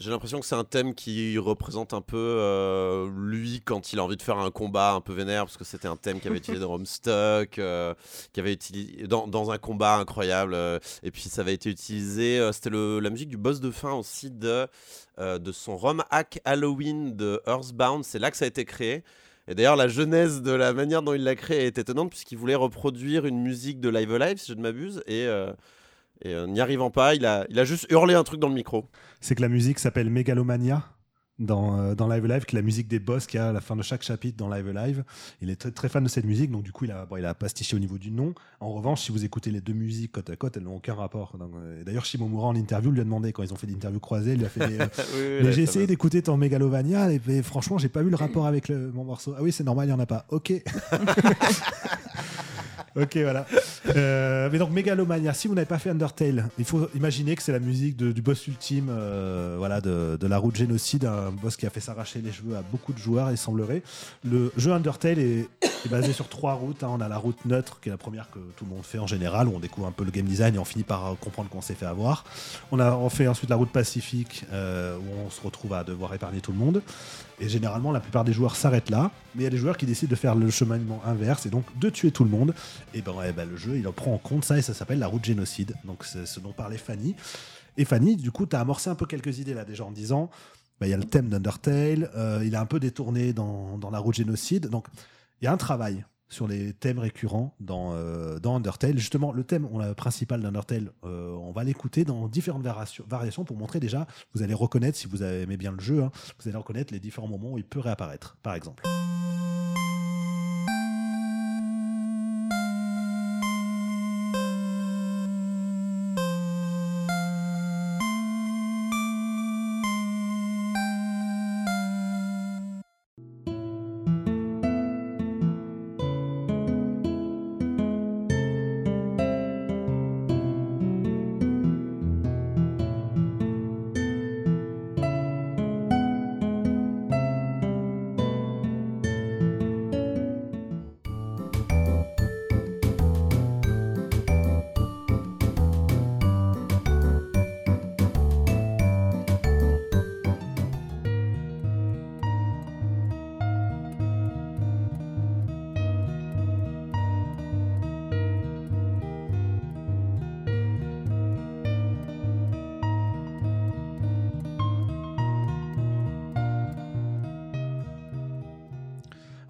J'ai l'impression que c'est un thème qui représente un peu euh, lui quand il a envie de faire un combat un peu vénère, parce que c'était un thème qui avait utilisé dans Homestuck, euh, qui avait utilisé dans, dans un combat incroyable, euh, et puis ça avait été utilisé, euh, c'était la musique du boss de fin aussi de, de son ROM hack Halloween de Earthbound, c'est là que ça a été créé. Et d'ailleurs, la genèse de la manière dont il l'a créé est étonnante, puisqu'il voulait reproduire une musique de Live Alive, si je ne m'abuse, et, et euh, n'y arrivant pas, il a, il a juste hurlé un truc dans le micro. C'est que la musique s'appelle Megalomania dans, euh, dans Live Live, qui est la musique des boss qu'il y a à la fin de chaque chapitre dans Live Live. Il est très, très fan de cette musique, donc du coup, il a, bon, il a pastiché au niveau du nom. En revanche, si vous écoutez les deux musiques côte à côte, elles n'ont aucun rapport. Euh, D'ailleurs, Shimomura, en interview, lui a demandé, quand ils ont fait l'interview croisée, il lui a fait des, euh, Oui, oui, Mais j'ai essayé d'écouter ton Megalovania, et, et franchement, j'ai pas vu le rapport avec le- mon morceau. Ah oui, c'est normal, il y en a pas. Ok. ok, voilà. Euh, mais donc, Megalomania, si vous n'avez pas fait Undertale, il faut imaginer que c'est la musique du boss ultime euh, voilà, de, de la route génocide, un boss qui a fait s'arracher les cheveux à beaucoup de joueurs, il semblerait. Le jeu Undertale est, est basé sur trois routes. hein. On a la route neutre, qui est la première que tout le monde fait en général, où on découvre un peu le game design et on finit par euh, comprendre qu'on s'est fait avoir. On, a, on fait ensuite la route pacifique, euh, où on se retrouve à devoir épargner tout le monde. Et généralement, la plupart des joueurs s'arrêtent là, mais il y a des joueurs qui décident de faire le cheminement inverse et donc de tuer tout le monde. Et ben, ouais, ben, le jeu, il en prend en compte ça et ça s'appelle la route génocide. Donc c'est ce dont parlait Fanny. Et Fanny, du coup, tu as amorcé un peu quelques idées là déjà en disant, ben, il y a le thème d'Undertale, euh, il a un peu détourné dans la route génocide. Donc il y a un travail sur les thèmes récurrents dans, euh, dans Undertale. Justement, le thème principal d'Undertale, euh, on va l'écouter dans différentes variations, variations pour montrer déjà, vous allez reconnaître, si vous aimez bien le jeu, hein, vous allez reconnaître les différents moments où il peut réapparaître, par exemple.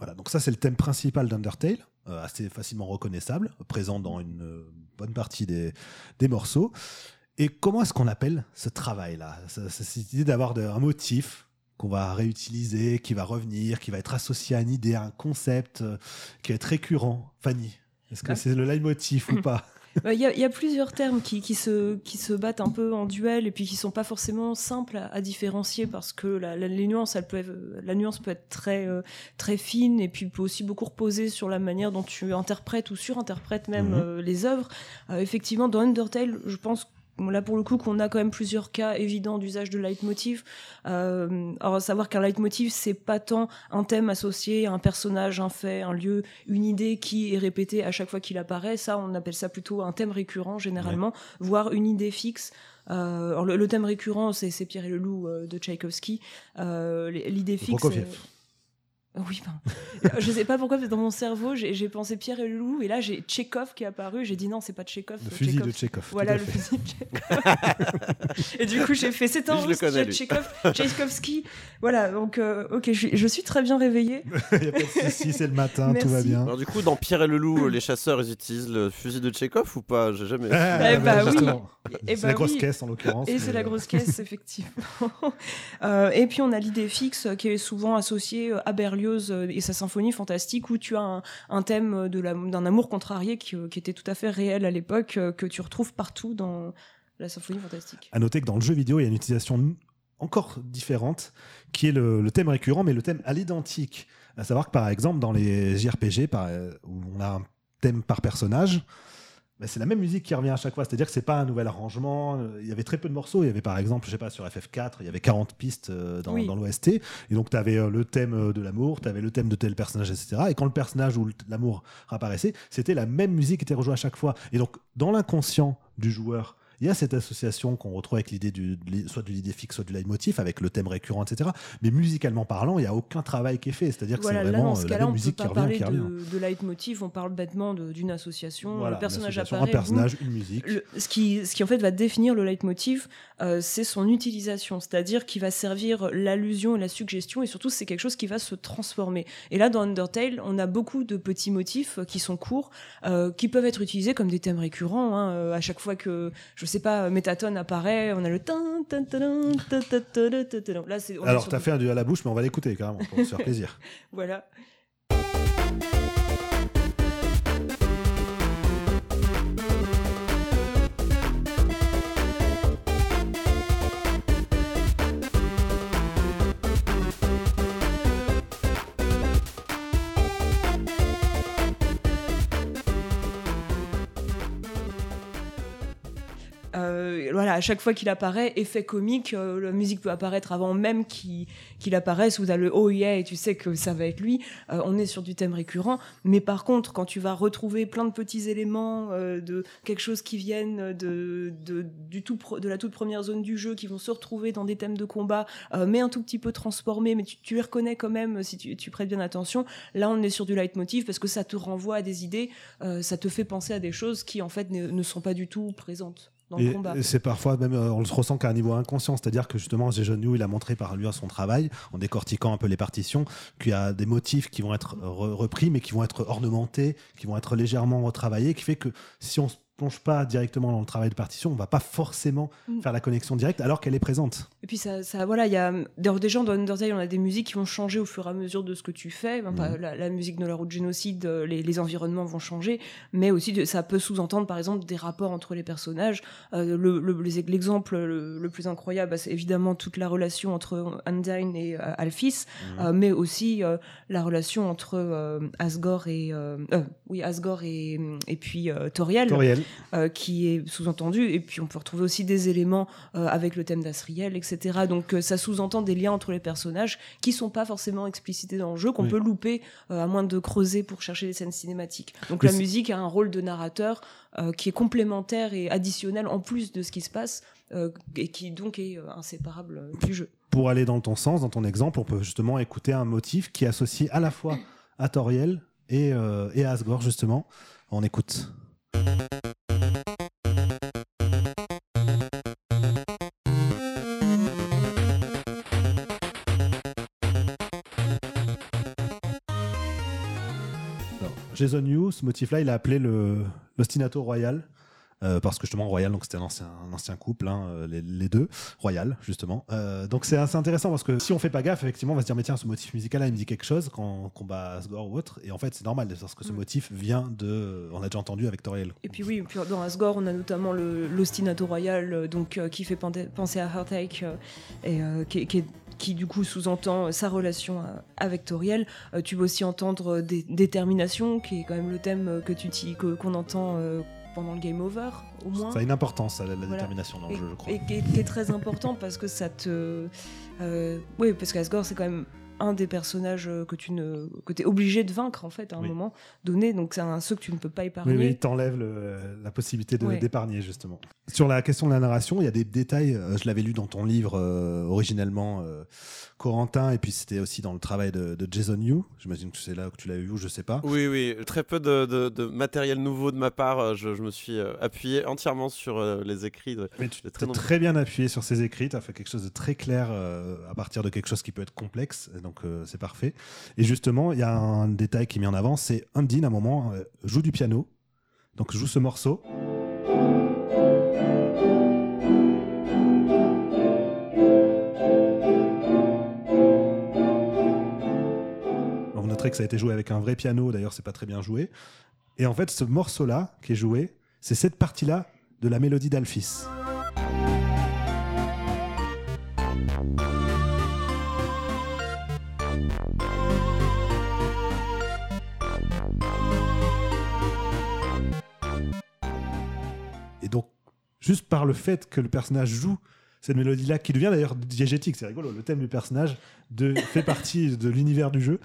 Voilà, donc ça c'est le thème principal d'Undertale, euh, assez facilement reconnaissable, présent dans une euh, bonne partie des, des morceaux. Et comment est-ce qu'on appelle ce travail-là? Cette idée d'avoir un motif qu'on va réutiliser, qui va revenir, qui va être associé à une idée, à un concept, euh, qui va être récurrent. Fanny, est-ce que c'est le leitmotiv ou pas? Il y, a- il y a plusieurs termes qui, qui se, qui se battent un peu en duel et puis qui sont pas forcément simples à, à différencier parce que la, la- les nuances, elles peuvent, la nuance peut être très, euh, très fine et puis peut aussi beaucoup reposer sur la manière dont tu interprètes ou surinterprètes même Mhm. euh, les œuvres. Euh, effectivement, dans Undertale, je pense là pour le coup qu'on a quand même plusieurs cas évidents d'usage de leitmotiv. Euh, alors à savoir qu'un leitmotiv c'est pas tant un thème associé à un personnage, un fait, un lieu, une idée qui est répétée à chaque fois qu'il apparaît. Ça on appelle ça plutôt un thème récurrent généralement, voire une idée fixe. Euh, alors le, le thème récurrent c'est c'est Pierre et le loup euh, de Tchaïkovski. Euh, L'idée fixe. Prokofiev. Euh, oui, pardon. je sais pas pourquoi, mais dans mon cerveau, j'ai pensé Pierre et le loup, et là j'ai Tchekhov qui est apparu. J'ai dit non, c'est pas Tchekhov. Le fusil Tchekhov. de Tchekhov. Voilà le fait. fusil de Tchekhov. et du coup, j'ai fait c'est un russe. Tchekhov, Tchaïkovski. Voilà, donc euh, ok, je suis, je suis très bien réveillée. Il y a pas de souci, c'est le matin, tout va bien. Alors du coup, dans Pierre et le loup, les chasseurs, ils utilisent le fusil de Tchekhov ou pas? J'ai jamais. Ah, Eh bah oui. Et c'est bah la grosse oui. caisse en l'occurrence. Et c'est la euh, grosse caisse, effectivement. Euh, et puis on a l'idée fixe euh, qui est souvent associée euh, à Et sa symphonie fantastique où tu as un, thème d'un amour contrarié qui, euh, qui était tout à fait réel à l'époque, euh, que tu retrouves partout dans la symphonie fantastique. À noter que dans le jeu vidéo, il y a une utilisation encore différente, qui est le, thème récurrent, mais le thème à l'identique. À savoir que par exemple, dans les JRPG, euh, où on a un thème par personnage, bah, c'est la même musique qui revient à chaque fois. C'est-à-dire que c'est pas un nouvel arrangement. Euh, Il y avait très peu de morceaux. Il y avait par exemple, je sais pas, sur FF4, il y avait 40 pistes euh, dans, Oui. dans l'OST. Et donc, tu avais le thème euh, de l'amour, tu avais le thème de tel personnage, etc. Et quand le personnage ou l'amour apparaissait, c'était la même musique qui était rejouée à chaque fois. Et donc, dans l'inconscient du joueur, il y a cette association qu'on retrouve avec l'idée du, soit de l'idée fixe, soit du leitmotiv, avec le thème récurrent, etc. Mais musicalement parlant, il n'y a aucun travail qui est fait. C'est-à-dire Voilà, que c'est là vraiment ce euh, la même musique qui revient, qui revient. de, de leitmotiv, on parle bêtement d'une association. Voilà, le personnage association, apparaît. un personnage, une musique. Le- ce, qui, ce qui en fait va définir le leitmotiv, euh, c'est son utilisation, c'est-à-dire qu'il va servir l'allusion et la suggestion, et surtout c'est quelque chose qui va se transformer. Et là, dans Undertale, on a beaucoup de petits motifs qui sont courts, euh, qui peuvent être utilisés comme des thèmes récurrents. hein. Euh, À chaque fois que, je sais sais pas, euh, Métatone apparaît, on a le Là, c'est. on Alors, t'as fait un du à la bouche, mais on va l'écouter carrément pour se faire plaisir. Voilà. Voilà, à chaque fois qu'il apparaît, effet comique, euh, la musique peut apparaître avant même qu'il qu'il apparaisse, ou t'as le oh yeah, et tu sais que ça va être lui. Euh, on est sur du thème récurrent. Mais par contre, quand tu vas retrouver plein de petits éléments euh, de quelque chose qui viennent de, la toute première zone du jeu, qui vont se retrouver dans des thèmes de combat, euh, mais un tout petit peu transformés, mais tu, les reconnais quand même si tu, prêtes bien attention. Là, on est sur du leitmotiv parce que ça te renvoie à des idées, euh, ça te fait penser à des choses qui en fait ne sont pas du tout présentes dans le Et combat. c'est parfois même, euh, on le ressent qu'à un niveau inconscient, c'est-à-dire que justement, Yu, il a montré par lui à son travail, en décortiquant un peu les partitions, qu'il y a des motifs qui vont être re- repris, mais qui vont être ornementés, qui vont être légèrement retravaillés, qui fait que si on se plonge pas directement dans le travail de partition, on va pas forcément Mm. faire la connexion directe, alors qu'elle est présente. Et puis ça, ça voilà, il y a d'ailleurs, déjà dans Undertale, on a des musiques qui vont changer au fur et à mesure de ce que tu fais. Enfin, pas- la, la musique de la route génocide, euh, les, les environnements vont changer, mais aussi ça peut sous-entendre par exemple des rapports entre les personnages. Euh, le- le- les- L'exemple le, le plus incroyable, bah, c'est évidemment toute la relation entre Undyne et euh, Alphys, euh, mais aussi euh, la relation entre Asgore et oui Asgore et et puis Toriel Toriel, euh, qui est sous-entendu. Et puis on peut retrouver aussi des éléments euh, avec le thème d'Asriel, etc. Donc euh, ça sous-entend des liens entre les personnages qui sont pas forcément explicités dans le jeu, qu'on Oui. peut louper à moins de creuser pour chercher les scènes cinématiques. Donc Mais la musique a un rôle de narrateur qui est complémentaire et additionnel en plus de ce qui se passe et qui donc est inséparable du jeu. pour aller dans ton sens, dans ton exemple, on peut justement écouter un motif qui est associé à la fois à Toriel et, euh, et à Asgore, justement. On écoute. Jason Yu, ce motif-là, il a appelé le l'ostinato royal. Euh, parce que justement Royal, donc c'était un ancien, un ancien couple, hein, euh, les, les deux, Royal justement. Euh, donc c'est assez intéressant parce que si on fait pas gaffe, effectivement, on va se dire mais tiens, ce motif musical-là, il me dit quelque chose quand on combat Asgore ou autre, et en fait c'est normal parce que ce Mm. motif vient de, on a déjà entendu avec Toriel. Et puis oui, puis dans Asgore, on a notamment l'ostinato royal, donc euh, qui fait penser à Heartache et qui, qui est- qui, du coup sous-entend sa relation avec Toriel. Euh, tu vas aussi entendre des détermination, qui est quand même le thème que tu qu'on entend euh, pendant le game over, au moins. Ça a une importance, ça, la, la Voilà. détermination dans le et, jeu, je crois. et qui, est, qui est très important parce que ça te. euh, oui, parce qu'Asgore, c'est quand même un des personnages que tu ne que es obligé de vaincre en fait à un Oui. moment donné donc c'est un ceux que tu ne peux pas Oui, épargner oui, il t'enlève la possibilité de- Ouais. d'épargner, justement. Sur la question de la narration, il y a des détails, euh, je l'avais lu dans ton livre euh, originellement, euh, Corentin, et puis c'était aussi dans le travail de, de Jason Yu. J'imagine que c'est là que tu l'as vu ou je sais pas. Oui, oui, très peu de, de- de matériel nouveau de ma part. euh, Je, je me suis euh, appuyé entièrement sur euh, les écrits. Mais tu t'es très très, bien appuyé sur ces écrits, tu as fait quelque chose de très clair euh, à partir de quelque chose qui peut être complexe, donc euh, c'est parfait. Et justement, il y a un détail qui est mis en avant, c'est Undine à un moment joue du piano, donc joue ce morceau. Que ça a été joué avec un vrai piano, d'ailleurs c'est pas très bien joué. Et en fait, ce morceau-là qui est joué, c'est cette partie-là de la mélodie d'Alphys. Et donc, juste par le fait que le personnage joue cette mélodie-là, qui devient d'ailleurs diégétique, c'est rigolo, le thème du personnage de, fait partie de l'univers du jeu.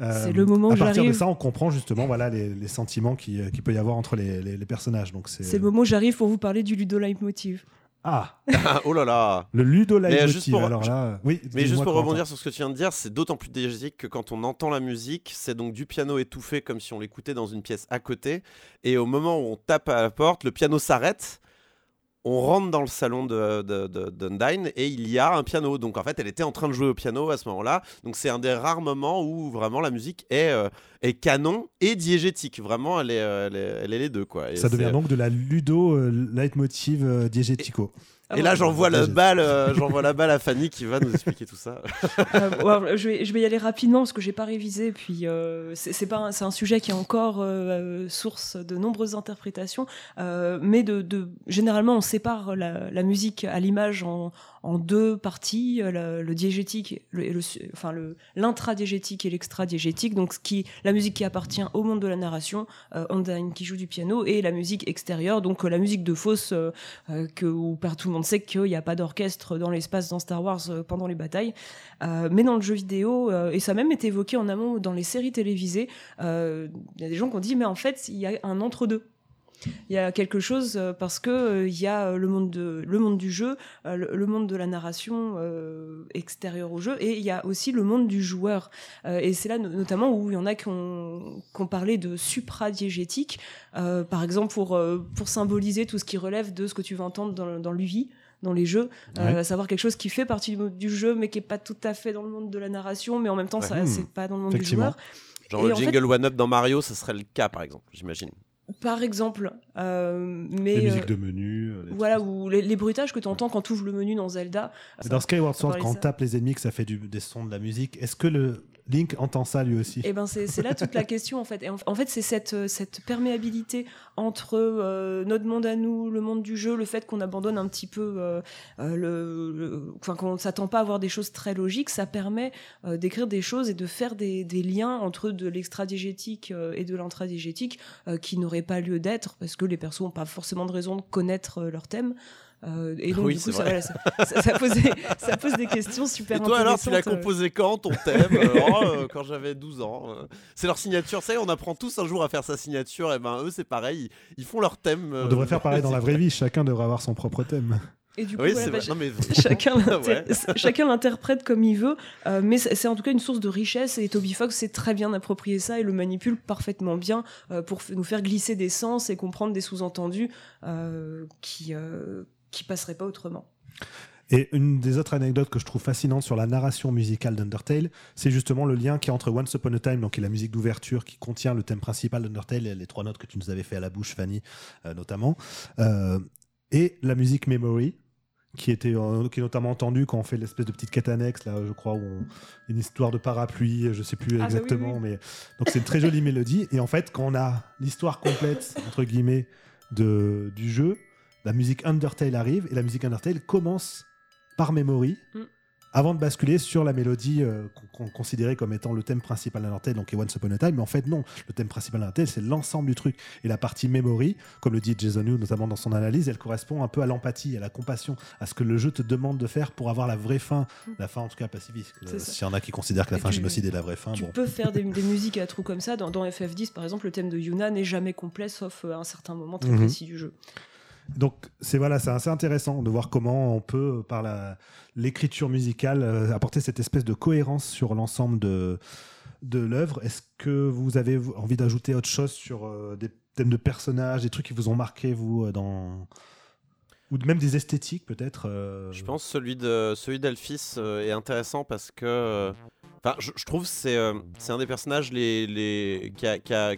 Euh, C'est le moment où À partir de ça, on comprend justement voilà, les, les sentiments qu'il qui peut y avoir entre les, les- les personnages. Donc c'est c'est le moment où j'arrive pour vous parler du Ludo Leitmotiv Ah, Ah, oh là là le Ludo Mais, euh, Leitmotiv. juste pour- Alors là, oui, Mais juste pour rebondir sur ce que tu viens de dire, c'est d'autant plus diégétique que quand on entend la musique, c'est donc du piano étouffé comme si on l'écoutait dans une pièce à côté. Et au moment où on tape à la porte, le piano s'arrête. On rentre dans le salon de, de, et il y a un piano. Donc en fait, elle était en train de jouer au piano à ce moment-là. Donc c'est un des rares moments où vraiment la musique est, euh, est canon et diégétique. Vraiment, elle est, euh, elle est, elle est les deux. Quoi. Et Ça devient donc de la Ludo euh, Leitmotiv euh, diégético. Et là, j'envoie la Diégétique. balle, euh, j'envoie la balle à Fanny qui va nous expliquer tout ça. Euh, ouais, je, vais, je vais y aller rapidement parce que j'ai pas révisé. Puis euh, c'est pas un- c'est un sujet qui est encore euh, source de nombreuses interprétations. Euh, mais de, de généralement on sépare la, la musique à l'image en, en deux parties, le, le diégétique, le, le, enfin l'intradiégétique et l'extradiégétique. Donc, la musique qui appartient au monde de la narration, euh, Undyne qui joue du piano, et la musique extérieure, donc la musique de fausse, que où tout le monde sait qu'il n'y a pas d'orchestre dans l'espace dans Star Wars pendant les batailles. mais dans le jeu vidéo, et ça même été évoqué en amont dans les séries télévisées, il y a des gens qui ont dit mais en fait il y a un entre-deux. Il y a quelque chose euh, parce que euh, il y a euh, le monde de le monde du jeu, le, monde de la narration extérieure au jeu, et il y a aussi le monde du joueur. et c'est là notamment où il y en a qui ont, qui ont parlé de supradiégétique, par exemple pour pour symboliser tout ce qui relève de ce que tu vas entendre dans, dans l'UI dans les jeux, à savoir quelque chose qui fait partie du, jeu mais qui est pas tout à fait dans le monde de la narration, mais en même temps ça c'est pas dans le monde du joueur. Genre le jingle One Up dans Mario, ce serait le cas par exemple, j'imagine. Par exemple, euh, mais les musiques de menu. Euh, voilà, ou les, bruitages que tu entends quand tu ouvres le menu dans Zelda. Dans Skyward Sword, quand on tape les ennemis, que ça fait du, des sons de la musique. Est-ce que le, Link entend ça lui aussi. Et eh ben c'est là toute la question en fait. En, fait c'est cette, euh, cette perméabilité entre euh, notre monde à nous, le monde du jeu, le fait qu'on abandonne un petit peu euh, qu'on ne s'attend pas à avoir des choses très logiques, ça permet d'écrire des choses et de faire des, liens entre de l'extradigétique et de l'intradigétique qui n'auraient pas lieu d'être parce que les persos n'ont pas forcément de raison de connaître leur thème. Euh, et donc, du coup, ça, ça, pose des questions super et toi, alors, tu l'as composé quand, ton thème euh, oh, euh, Quand j'avais 12 ans. C'est leur signature. Ça y est, on apprend tous un jour à faire sa signature. Et ben, eux, c'est pareil. Ils, font leur thème. On devrait faire pareil dans la vraie vie. Chacun devrait avoir son propre thème. Et du coup, chacun, l'interprète comme il veut, mais c'est en tout cas une source de richesse et Toby Fox sait très bien approprier ça et le manipule parfaitement bien pour nous faire glisser des sens et comprendre des sous-entendus qui qui passerait pas autrement. Et une des autres anecdotes que je trouve fascinante sur la narration musicale d'Undertale, c'est justement le lien qui est entre Once Upon a Time, donc qui est la musique d'ouverture qui contient le thème principal d'Undertale, les trois notes que tu nous avais fait à la bouche, Fanny, euh, notamment, euh, et la musique Memory, qui était euh, qui est notamment entendue quand on fait l'espèce de petite quête annexe là je crois où on, une histoire de parapluie je sais plus ah, bah exactement mais donc c'est une très jolie mélodie. Et en fait quand on a l'histoire complète entre guillemets de du jeu la musique Undertale arrive et la musique Undertale commence par Memory mm. avant de basculer sur la mélodie euh, qu'on considérait comme étant le thème principal d'Undertale, donc Once Upon a Time. Mais en fait, non, le thème principal d'Undertale, c'est l'ensemble du truc. Et la partie Memory, comme le dit Jason Yu notamment dans son analyse, elle correspond un peu à l'empathie, à la compassion, à ce que le jeu te demande de faire pour avoir la vraie fin, mm. la fin en tout cas pacifiste. S'il y en a qui considèrent que la fin génocide est la vraie fin. Tu peux faire des, musiques à trous comme ça. Dans, FF10, par exemple, le thème de Yuna n'est jamais complet sauf à un certain moment très mhm. précis du jeu. Donc c'est voilà, c'est assez intéressant de voir comment on peut par l'écriture musicale euh, apporter cette espèce de cohérence sur l'ensemble de de l'œuvre. Est-ce que vous avez envie d'ajouter autre chose sur euh, des thèmes de personnages, des trucs qui vous ont marqué vous euh, dans ou même des esthétiques peut-être Je pense celui de celui d'Alphys est intéressant parce que Enfin, je, trouve c'est c'est un des personnages les, les qui, a, qui, a,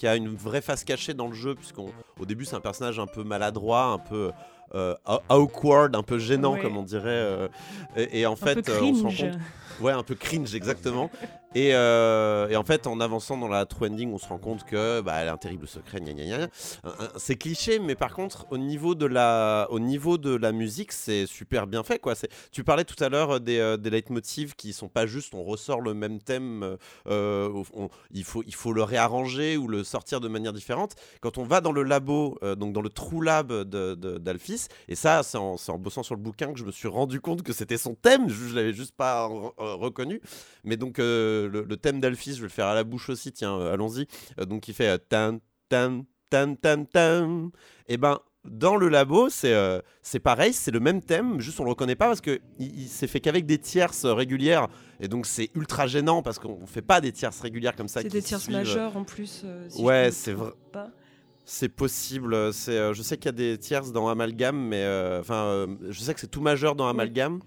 qui a une vraie face cachée dans le jeu, puisqu'au début c'est un personnage un peu maladroit, un peu euh, awkward, un peu gênant comme on dirait. Euh, et, en fait, euh, on se rend compte. Ouais, un peu cringe, exactement. Euh, et, en fait, en avançant dans la true ending, on se rend compte que bah, elle a un terrible secret. C'est cliché, mais par contre, au niveau de la, au niveau de la musique, c'est super bien fait. Quoi. Tu parlais tout à l'heure des, euh, des leitmotivs qui sont pas juste on ressort le même thème, euh, il, faut, il faut le réarranger ou le sortir de manière différente. Quand on va dans le labo, donc dans le true lab d'Alphys, et ça, c'est en, bossant sur le bouquin que je me suis rendu compte que c'était son thème, je, je l'avais juste pas reconnu. Mais donc le, thème d'Alphys, je vais le faire à la bouche aussi, tiens, euh, allons-y. Euh, donc il fait tan, tan, tan, tan, tan. Et ben, dans le labo, c'est euh, pareil, c'est le même thème, juste on le reconnaît pas parce que il, s'est fait qu'avec des tierces régulières et donc c'est ultra gênant parce qu'on fait pas des tierces régulières comme ça. C'est des tierces majeures en plus. ouais, c'est vrai. C'est possible. C'est, je sais qu'il y a des tierces dans Amalgam, mais enfin, je sais que c'est tout majeur dans Amalgam.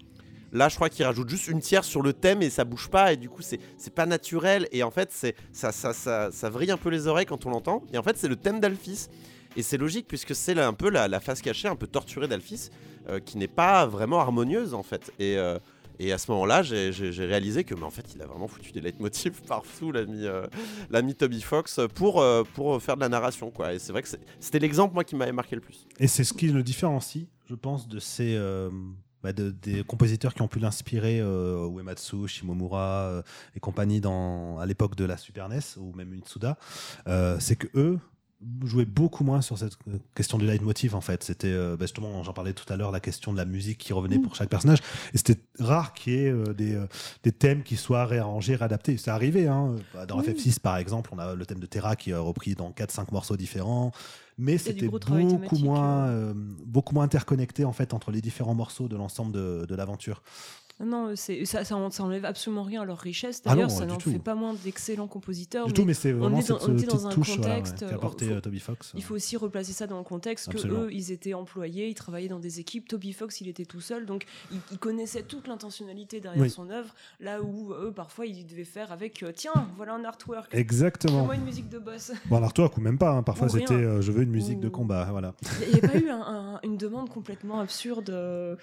Là, je crois qu'il rajoute juste une tierce sur le thème et ça bouge pas et du coup c'est pas naturel et en fait c'est ça, ça, ça, ça vrille un peu les oreilles quand on l'entend et en fait c'est le thème d'Alphys et c'est logique puisque c'est un peu la, face cachée un peu torturée d'Alphys euh, qui n'est pas vraiment harmonieuse en fait et euh, et à ce moment-là, j'ai réalisé que, mais en fait, il a vraiment foutu des leitmotifs partout, l'ami euh, Toby Fox, pour, pour faire de la narration. Quoi. Et c'est vrai que c'était l'exemple, moi, qui m'avait marqué le plus. Et c'est ce qui le différencie, je pense, de ces bah, de- des compositeurs qui ont pu l'inspirer, euh, Uematsu, Shimomura euh, et compagnie à l'époque de la Super NES ou même Mitsuda, euh, c'est que eux jouaient beaucoup moins sur cette question du leitmotiv en fait. C'était euh, bah, justement, j'en parlais tout à l'heure, la question de la musique qui revenait pour chaque personnage. Et c'était rare qu'il y ait euh, des, thèmes qui soient réarrangés, réadaptés. C'est arrivé. Hein. Dans Oui. FF6 par exemple, on a le thème de Terra qui est repris dans 4-5 morceaux différents. Mais c'était beaucoup moins, euh, beaucoup moins interconnecté en fait entre les différents morceaux de l'ensemble de, de l'aventure. Non, c'est ça, ça, en- ça enlève absolument rien à leur richesse. Ah non, D'ailleurs, ça n'en fait pas moins d'excellents compositeurs. Du mais tout, mais c'est vraiment est dans- cette on était petite dans un touche voilà, ouais, contexte, apporté faut- euh, Toby Fox. Il faut aussi replacer ça dans le contexte que Absolument. eux, ils étaient employés, ils travaillaient dans des équipes. Toby Fox, il était tout seul, donc il, il connaissait toute l'intentionnalité derrière Oui. son œuvre. Là où eux, parfois, ils devaient faire avec euh, tiens, voilà un artwork. Exactement. Fais-moi une musique de boss. Bon, l'artwork ou même pas. hein. Parfois, c'était euh, je veux une musique de combat. Voilà. Il n'y a pas eu un- un- une demande complètement absurde euh,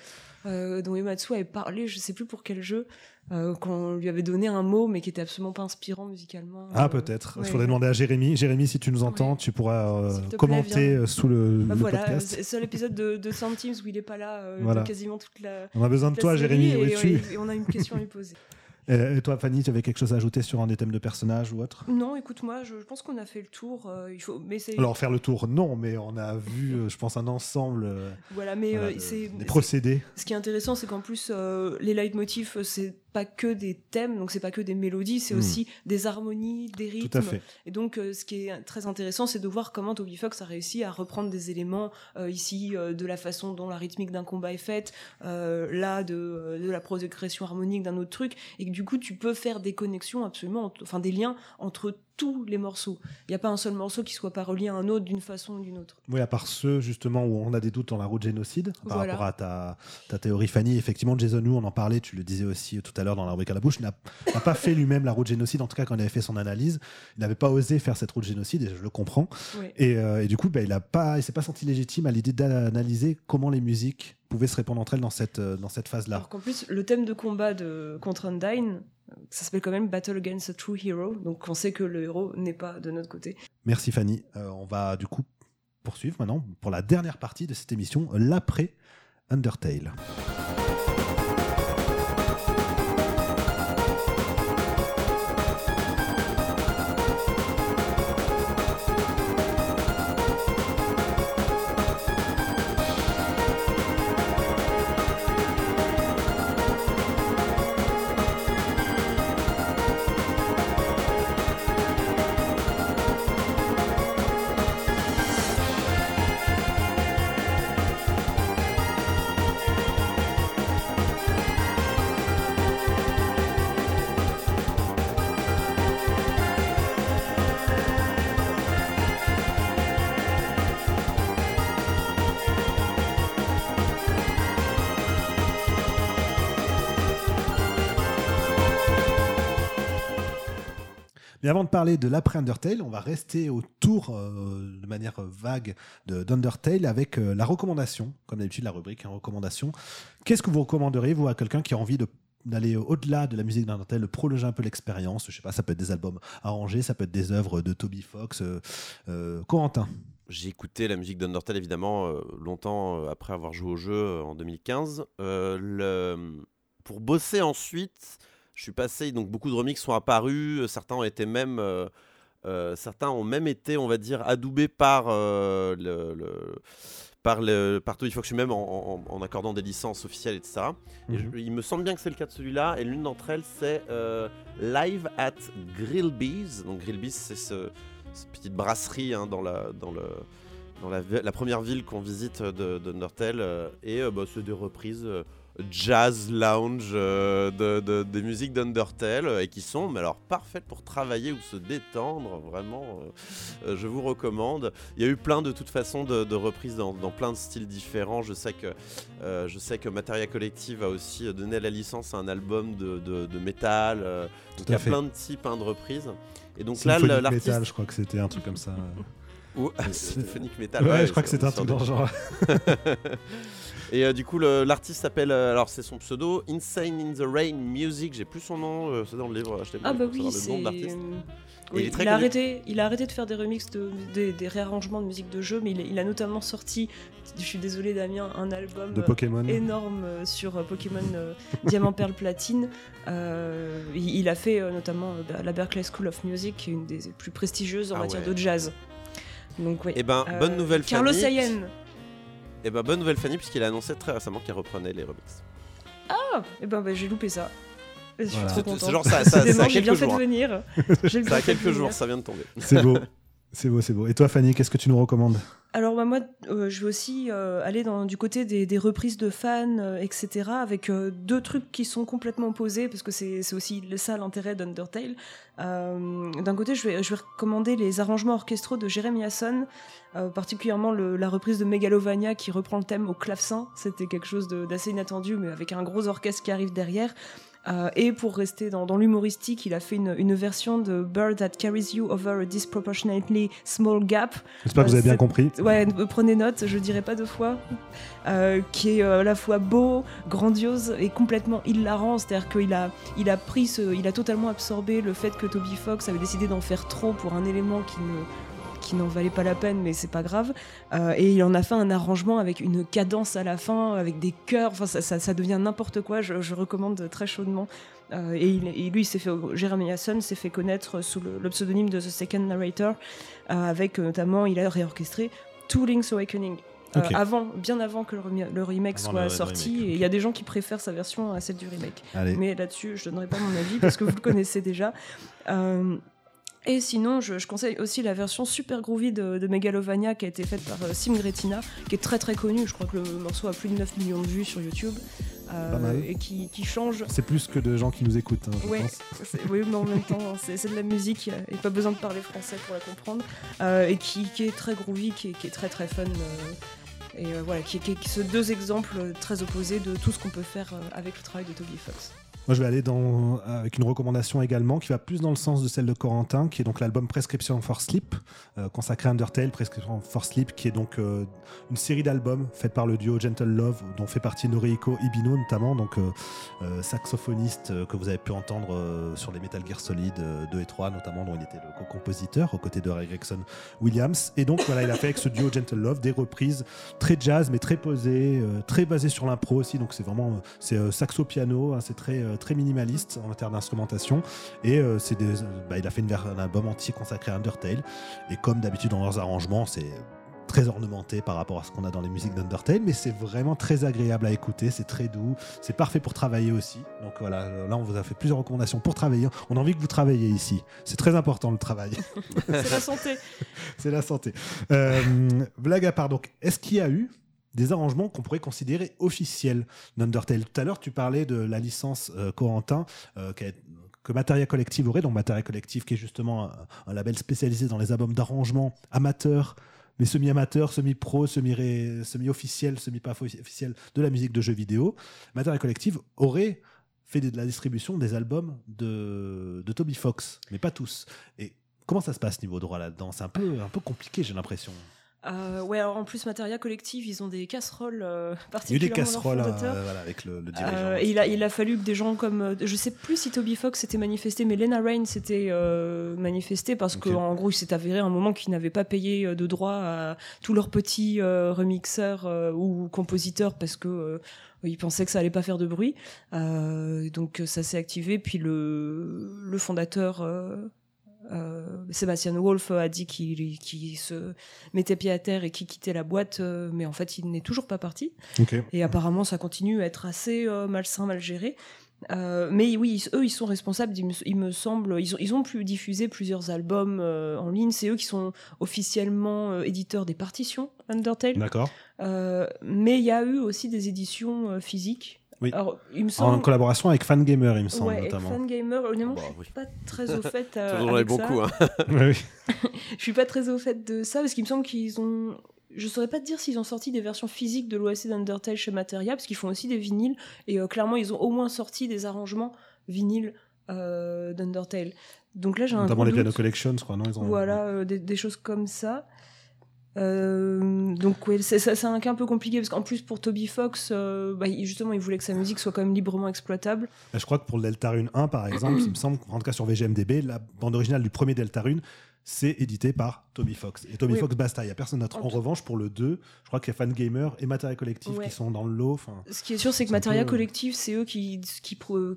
euh, dont Ematsu avait parlé, je sais plus pour quel jeu, euh, qu'on lui avait donné un mot mais qui était absolument pas inspirant musicalement. Ah, peut-être. Il ouais. faudrait demander à Jérémy. Jérémy, si tu nous entends, Ouais. tu pourras euh, te commenter euh, sous le, Bah le voilà, podcast. c'est le seul épisode de, de Teams où il est pas là Voilà. quasiment toute la. On a besoin de toi, Jérémy. Où et, es-tu et- et on a une question à lui poser. Et et toi, Fanny, tu avais quelque chose à ajouter sur un des thèmes de personnages ou autre Non, écoute, moi, je, je pense qu'on a fait le tour. euh, il faut, mais Alors, faire le tour, non, mais on a vu, euh, je pense, un ensemble euh, voilà, mais voilà, euh, de- c'est des procédés. Ce qui est intéressant, c'est qu'en plus, euh, les leitmotifs, euh, c'est pas que des thèmes, donc c'est pas que des mélodies, c'est Mm. aussi des harmonies, des rythmes. Tout à fait. Et donc, euh, ce qui est très intéressant, c'est de voir comment Toby Fox a réussi à reprendre des éléments euh, ici euh, de la façon dont la rythmique d'un combat est faite, euh, là de, euh, de la progression harmonique d'un autre truc, et que du coup, tu peux faire des connexions absolument, enfin des liens entre tous les morceaux. Il n'y a pas un seul morceau qui soit pas relié à un autre d'une façon ou d'une autre. Oui, à part ceux justement où on a des doutes dans la route génocide, par Voilà. rapport à ta, ta théorie, Fanny. Effectivement, Jason Wu, on en parlait, tu le disais aussi tout à l'heure dans la rubrique à la bouche, n'a pas fait lui-même la route génocide, en tout cas quand il avait fait son analyse. Il n'avait pas osé faire cette route génocide, et je le comprends. Et, euh, et du coup, bah, il ne s'est pas senti légitime à l'idée d'analyser comment les musiques pouvaient se répandre entre elles dans cette, euh, dans cette phase-là. Alors qu'en plus, le thème de combat de contre Undyne, ça s'appelle quand même Battle Against a True Hero, donc on sait que le héros n'est pas de notre côté. Merci Fanny. Euh, on va du coup poursuivre maintenant pour la dernière partie de cette émission, l'après Undertale. Mais avant de parler de l'après Undertale, on va rester autour euh, de manière vague de- d'Undertale avec euh, la recommandation, comme d'habitude la rubrique hein, recommandation. Qu'est-ce que vous recommanderiez vous à quelqu'un qui a envie d'aller au-delà de la musique d'Undertale, de prolonger un peu l'expérience? Je sais pas, ça peut être des albums arrangés, ça peut être des œuvres de Toby Fox. Euh, euh, Corentin. J'ai écouté la musique d'Undertale évidemment euh, longtemps euh, après avoir joué au jeu euh, en 2015. Euh, le- Pour bosser ensuite, je suis passé, donc beaucoup de remixes sont apparus, euh, certains ont été même... euh, euh, certains ont même été, on va dire, adoubés par euh, le, le- par le par Toby Fox lui-même en, en- en accordant des licences officielles, etc. Et je- il me semble bien que c'est le cas de celui-là. Et l'une d'entre elles, c'est euh, Live at Grillby's. Donc Grillby's, c'est ce, cette petite brasserie hein, dans la dans le dans la, première ville qu'on visite de, de euh, et bah, c'est des reprises jazz lounge euh, de, de- des musiques d'Undertale euh, et qui sont mais alors parfaites pour travailler ou se détendre. Vraiment, euh, je vous recommande. Il y a eu plein de toute façon de, de reprises dans, dans plein de styles différents. Je sais que je sais que Materia Collective a aussi donné la licence à un album de, de, métal. donc il y a fait. plein de types hein, de reprises. Et donc là, l'artiste. Metal, je crois que c'était un truc comme ça. Ou C'est- Symphonic Metal. ouais, ouais, je crois que c'était un truc dans des- le genre. Et euh, du coup, l'artiste s'appelle, euh, alors c'est son pseudo, Insane in the Rain Music. J'ai plus son nom, euh, c'est dans le livre. Ah bah oui, c'est. nom de l'artiste. Oui, il il, a arrêté, il a arrêté de faire des remixes, de, des, des réarrangements de musique de jeu, mais il, il a notamment sorti, je suis désolée Damien, un album De Pokémon. énorme sur Pokémon euh, Diamant, Perle, Platine. Euh, il, il a fait euh, notamment euh, la Berklee School of Music, qui est une des plus prestigieuses en Ah matière ouais. de jazz. Donc oui. Et ben, Euh, bonne nouvelle Carlos. Sayen. Et ben, bonne nouvelle Fanny, puisqu'il a annoncé très récemment qu'il reprenait les remixes. Ah, et ben, bah, j'ai loupé ça. Je suis Voilà. trop C'est- contente. c'est genre ça- ça- a j'ai bien quelques fait de jours, venir. J'ai Ça a quelques jours, ça vient de tomber. C'est beau. C'est beau, c'est beau. Et toi, Fanny, qu'est-ce que tu nous recommandes Alors bah, moi, euh, je vais aussi euh, aller du côté des, des reprises de fans, euh, etc., avec deux trucs qui sont complètement opposés, parce que c'est aussi ça l'intérêt d'Undertale. D'un côté, je vais, je vais recommander les arrangements orchestraux de Jeremy Hasson, particulièrement la reprise de Megalovania qui reprend le thème au clavecin. C'était quelque chose d'assez inattendu, mais avec un gros orchestre qui arrive derrière. Euh, et pour rester dans, dans l'humoristique, il a fait une, une version de Bird That Carries You Over a Disproportionately Small Gap, J'espère que vous avez bien c'est- compris. Ouais, euh, prenez note, je dirais pas deux fois. Euh, qui est euh, à la fois beau, grandiose et complètement hilarant. C'est-à-dire qu'il a, il a pris ce, il a totalement absorbé le fait que Toby Fox avait décidé d'en faire trop pour un élément qui ne qui n'en valait pas la peine, mais c'est pas grave. Euh, et il en a fait un arrangement avec une cadence à la fin, avec des chœurs. Enfin, ça, ça, ça devient n'importe quoi. Je, je recommande très chaudement. Euh, et, il- et lui, il s'est fait, Jeremy Hasson s'est fait connaître sous le, le pseudonyme de The Second Narrator, euh, avec euh, notamment, il a réorchestré To Link's Awakening. Euh, avant, bien avant que le, remake Avant soit le- le sorti, et il y a des gens qui préfèrent sa version à celle du remake. Allez. Mais là-dessus, je donnerai pas mon avis parce que vous le connaissez déjà. Euh, et sinon, je, je conseille aussi la version super groovy de, de Megalovania qui a été faite par euh, Sim Gretina, qui est très très connue. Je crois que le morceau a plus de 9 millions de vues sur YouTube. euh. Et qui, qui change. C'est plus que de gens qui nous écoutent, hein, je Ouais, pense. c'est- oui, mais en même temps, c'est c'est de la musique et pas besoin de parler français pour la comprendre. Euh, et qui, qui est très groovy, qui est, qui est très très fun. euh, et voilà, qui, qui, qui sont deux exemples très opposés de tout ce qu'on peut faire avec le travail de Toby Fox. Moi, je vais aller dans, avec une recommandation également qui va plus dans le sens de celle de Corentin, qui est donc l'album Prescription for Sleep, euh, consacré à Undertale, Prescription for Sleep, qui est donc euh, une série d'albums faite par le duo Gentle Love, dont fait partie Noriko Ibino notamment, donc euh, saxophoniste que vous avez pu entendre sur les Metal Gear Solid euh, 2 et 3, notamment dont il était le co-compositeur aux côtés de Ray Gregson Williams. Et donc voilà, il a fait avec ce duo Gentle Love des reprises très jazz mais très posées, très basées sur l'impro aussi. Donc c'est vraiment c'est euh, saxo piano, hein, c'est très très minimaliste en termes d'instrumentation. Et euh, c'est des, bah, il a fait une un album entier consacré à Undertale. Et comme d'habitude dans leurs arrangements, c'est très ornementé par rapport à ce qu'on a dans les musiques d'Undertale, mais c'est vraiment très agréable à écouter, c'est très doux, c'est parfait pour travailler aussi. Donc voilà, là on vous a fait plusieurs recommandations pour travailler. On a envie que vous travailliez ici. C'est très important le travail. C'est la santé. C'est la santé. Euh, blague à part, donc, est-ce qu'il y a eu des arrangements qu'on pourrait considérer officiels d'Undertale Tout à l'heure, tu parlais de la licence euh, Corentin euh, que Materia Collective aurait, donc Materia Collective qui est justement un, label spécialisé dans les albums d'arrangement amateurs, mais semi-amateurs, semi-pro, semi- semi-officiel, semi-pas officiel de la musique de jeux vidéo. Materia Collective aurait fait de la distribution des albums de, de Toby Fox, mais pas tous. Et comment ça se passe niveau droit là-dedans? C'est un peu, un peu compliqué, j'ai l'impression. Euh, ouais, alors en plus, Materia Collective, ils ont des casseroles euh, Il y a eu particulièrement des casseroles leur euh, voilà, avec le, le dirigeant. Euh, et il a, il a fallu que des gens comme. euh, Je sais plus si Toby Fox s'était manifesté, mais Lena Rain s'était euh, manifesté parce Ok. qu'en gros, il s'est avéré à un moment qu'ils n'avaient pas payé de droit à tous leurs petits euh, remixeurs euh, ou compositeurs parce que. euh, ils pensaient que ça allait pas faire de bruit, Euh, donc ça s'est activé. Puis le, le fondateur euh, Sébastien Wolf a dit qu'il se mettait pied à terre et qu'il quittait la boîte, euh, mais en fait il n'est toujours pas parti. Et apparemment, ça continue à être assez euh, malsain, mal géré. Euh, mais oui, ils- eux, ils sont responsables, il me, il me semble. Ils ont, ils ont pu diffuser plusieurs albums en ligne. C'est eux qui sont officiellement éditeurs des partitions Undertale. D'accord. Mais il y a eu aussi des éditions physiques. Oui. Alors, il me En collaboration avec Fangamer, il me semble, ouais, avec notamment. Fangamer. Honnêtement, Bah, je oui. suis pas très au fait. euh, avec ça. beaucoup. Hein. Je suis pas très au fait de ça parce qu'il me semble qu'ils ont. Je saurais pas te dire s'ils ont sorti des versions physiques de l'OSC d'Undertale chez Materia parce qu'ils font aussi des vinyles et euh, clairement ils ont au moins sorti des arrangements vinyles euh, d'Undertale. Donc là j'ai un Notamment les Piano doute. Collection, je crois, non ils ont... Voilà euh, des, des choses comme ça. Euh, donc ouais, c'est un cas un peu compliqué parce qu'en plus pour Toby Fox, euh, bah, justement, il voulait que sa musique soit quand même librement exploitable. Bah, Je crois que pour le Deltarune 1, par exemple, il me semble, en tout cas sur VGMDB, la bande originale du premier Deltarune, c'est édité par Toby Fox. Et Toby Oui. Fox, basta, il n'y a personne d'autre. En revanche, pour le 2, je crois qu'il y a Fangamer et Matériel Collectif Ouais. qui sont dans le lot. enfin, Ce qui est sûr, c'est que Materia peu- Collective, c'est eux qui,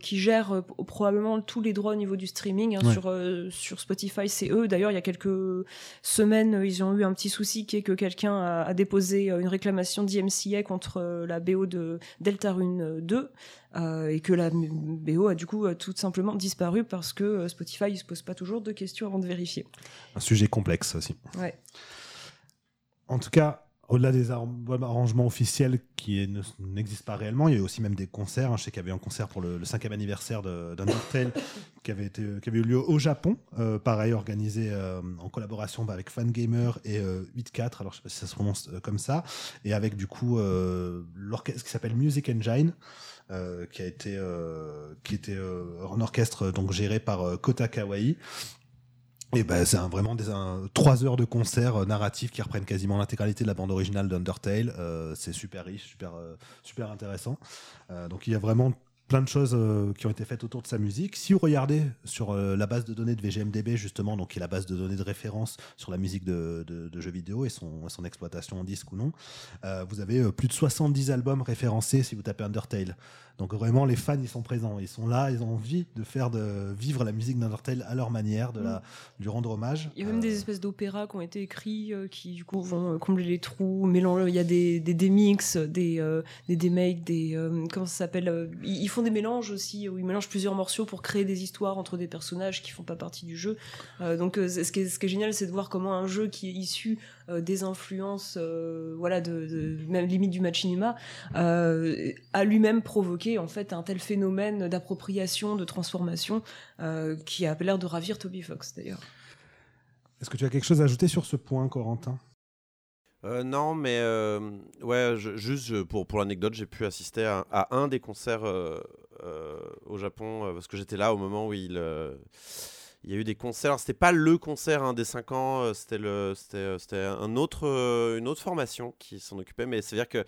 qui, gèrent euh, probablement tous les droits au niveau du streaming. hein, Ouais. sur, euh, sur Spotify, c'est eux. D'ailleurs, il y a quelques semaines, euh, ils ont eu un petit souci qui est que quelqu'un a, a déposé euh, une réclamation d'IMCA contre euh, la BO de Deltarune euh, 2. Euh, et que la BO a du coup tout simplement disparu parce que euh, Spotify ne se pose pas toujours de questions avant de vérifier. un sujet complexe aussi. Ouais. En tout cas, au-delà des ar- arrangements officiels qui n'existent pas réellement, il y a eu aussi même des concerts. hein. Je sais qu'il y avait un concert pour le, le cinquième anniversaire de- d'Undertale qui, avait été, qui avait eu lieu au Japon, euh, pareil organisé euh, en collaboration bah, avec Fangamer et euh, 8.4, alors je sais pas si ça se prononce comme ça, et avec du coup l'orchestre qui s'appelle Music Engine. Euh, qui a été euh, qui était euh, en orchestre donc géré par Kota Kawaii et ben c'est vraiment des un- trois heures de concert narratif qui reprennent quasiment l'intégralité de la bande originale d'Undertale. C'est super riche, super super intéressant. Donc il y a vraiment plein de choses euh, qui ont été faites autour de sa musique. Si vous regardez sur euh, la base de données de VGMDB justement, donc qui est la base de données de référence sur la musique de, de- de jeux vidéo et son, son exploitation en disque ou non, euh, vous avez plus de 70 albums référencés si vous tapez Undertale. Donc vraiment les fans ils sont présents, ils sont là, ils ont envie de faire de vivre la musique d'Undertale à leur manière, de la lui rendre hommage. Il y a même des espèces d'opéras qui ont été écrits qui du coup vont combler les trous, mélanger. Il y a des des des euh, des démakes, des euh, comment ça s'appelle font des mélanges aussi où ils mélangent plusieurs morceaux pour créer des histoires entre des personnages qui font pas partie du jeu. Euh, donc euh, ce qui est ce qui est génial, c'est de voir comment un jeu qui est issu euh, des influences, voilà, de, de- même limite du machinima, a lui-même provoqué en fait un tel phénomène d'appropriation, de transformation, qui a l'air de ravir Toby Fox d'ailleurs. Est-ce que tu as quelque chose à ajouter sur ce point, Corentin? Euh, non, mais euh, ouais, juste pour, pour l'anecdote, j'ai pu assister à, un des concerts euh, au Japon parce que j'étais là au moment où il, y a eu des concerts. C'était pas le concert hein, des 5 ans, c'était le, c'était, un autre, une autre formation qui s'en occupait, mais c'est à dire que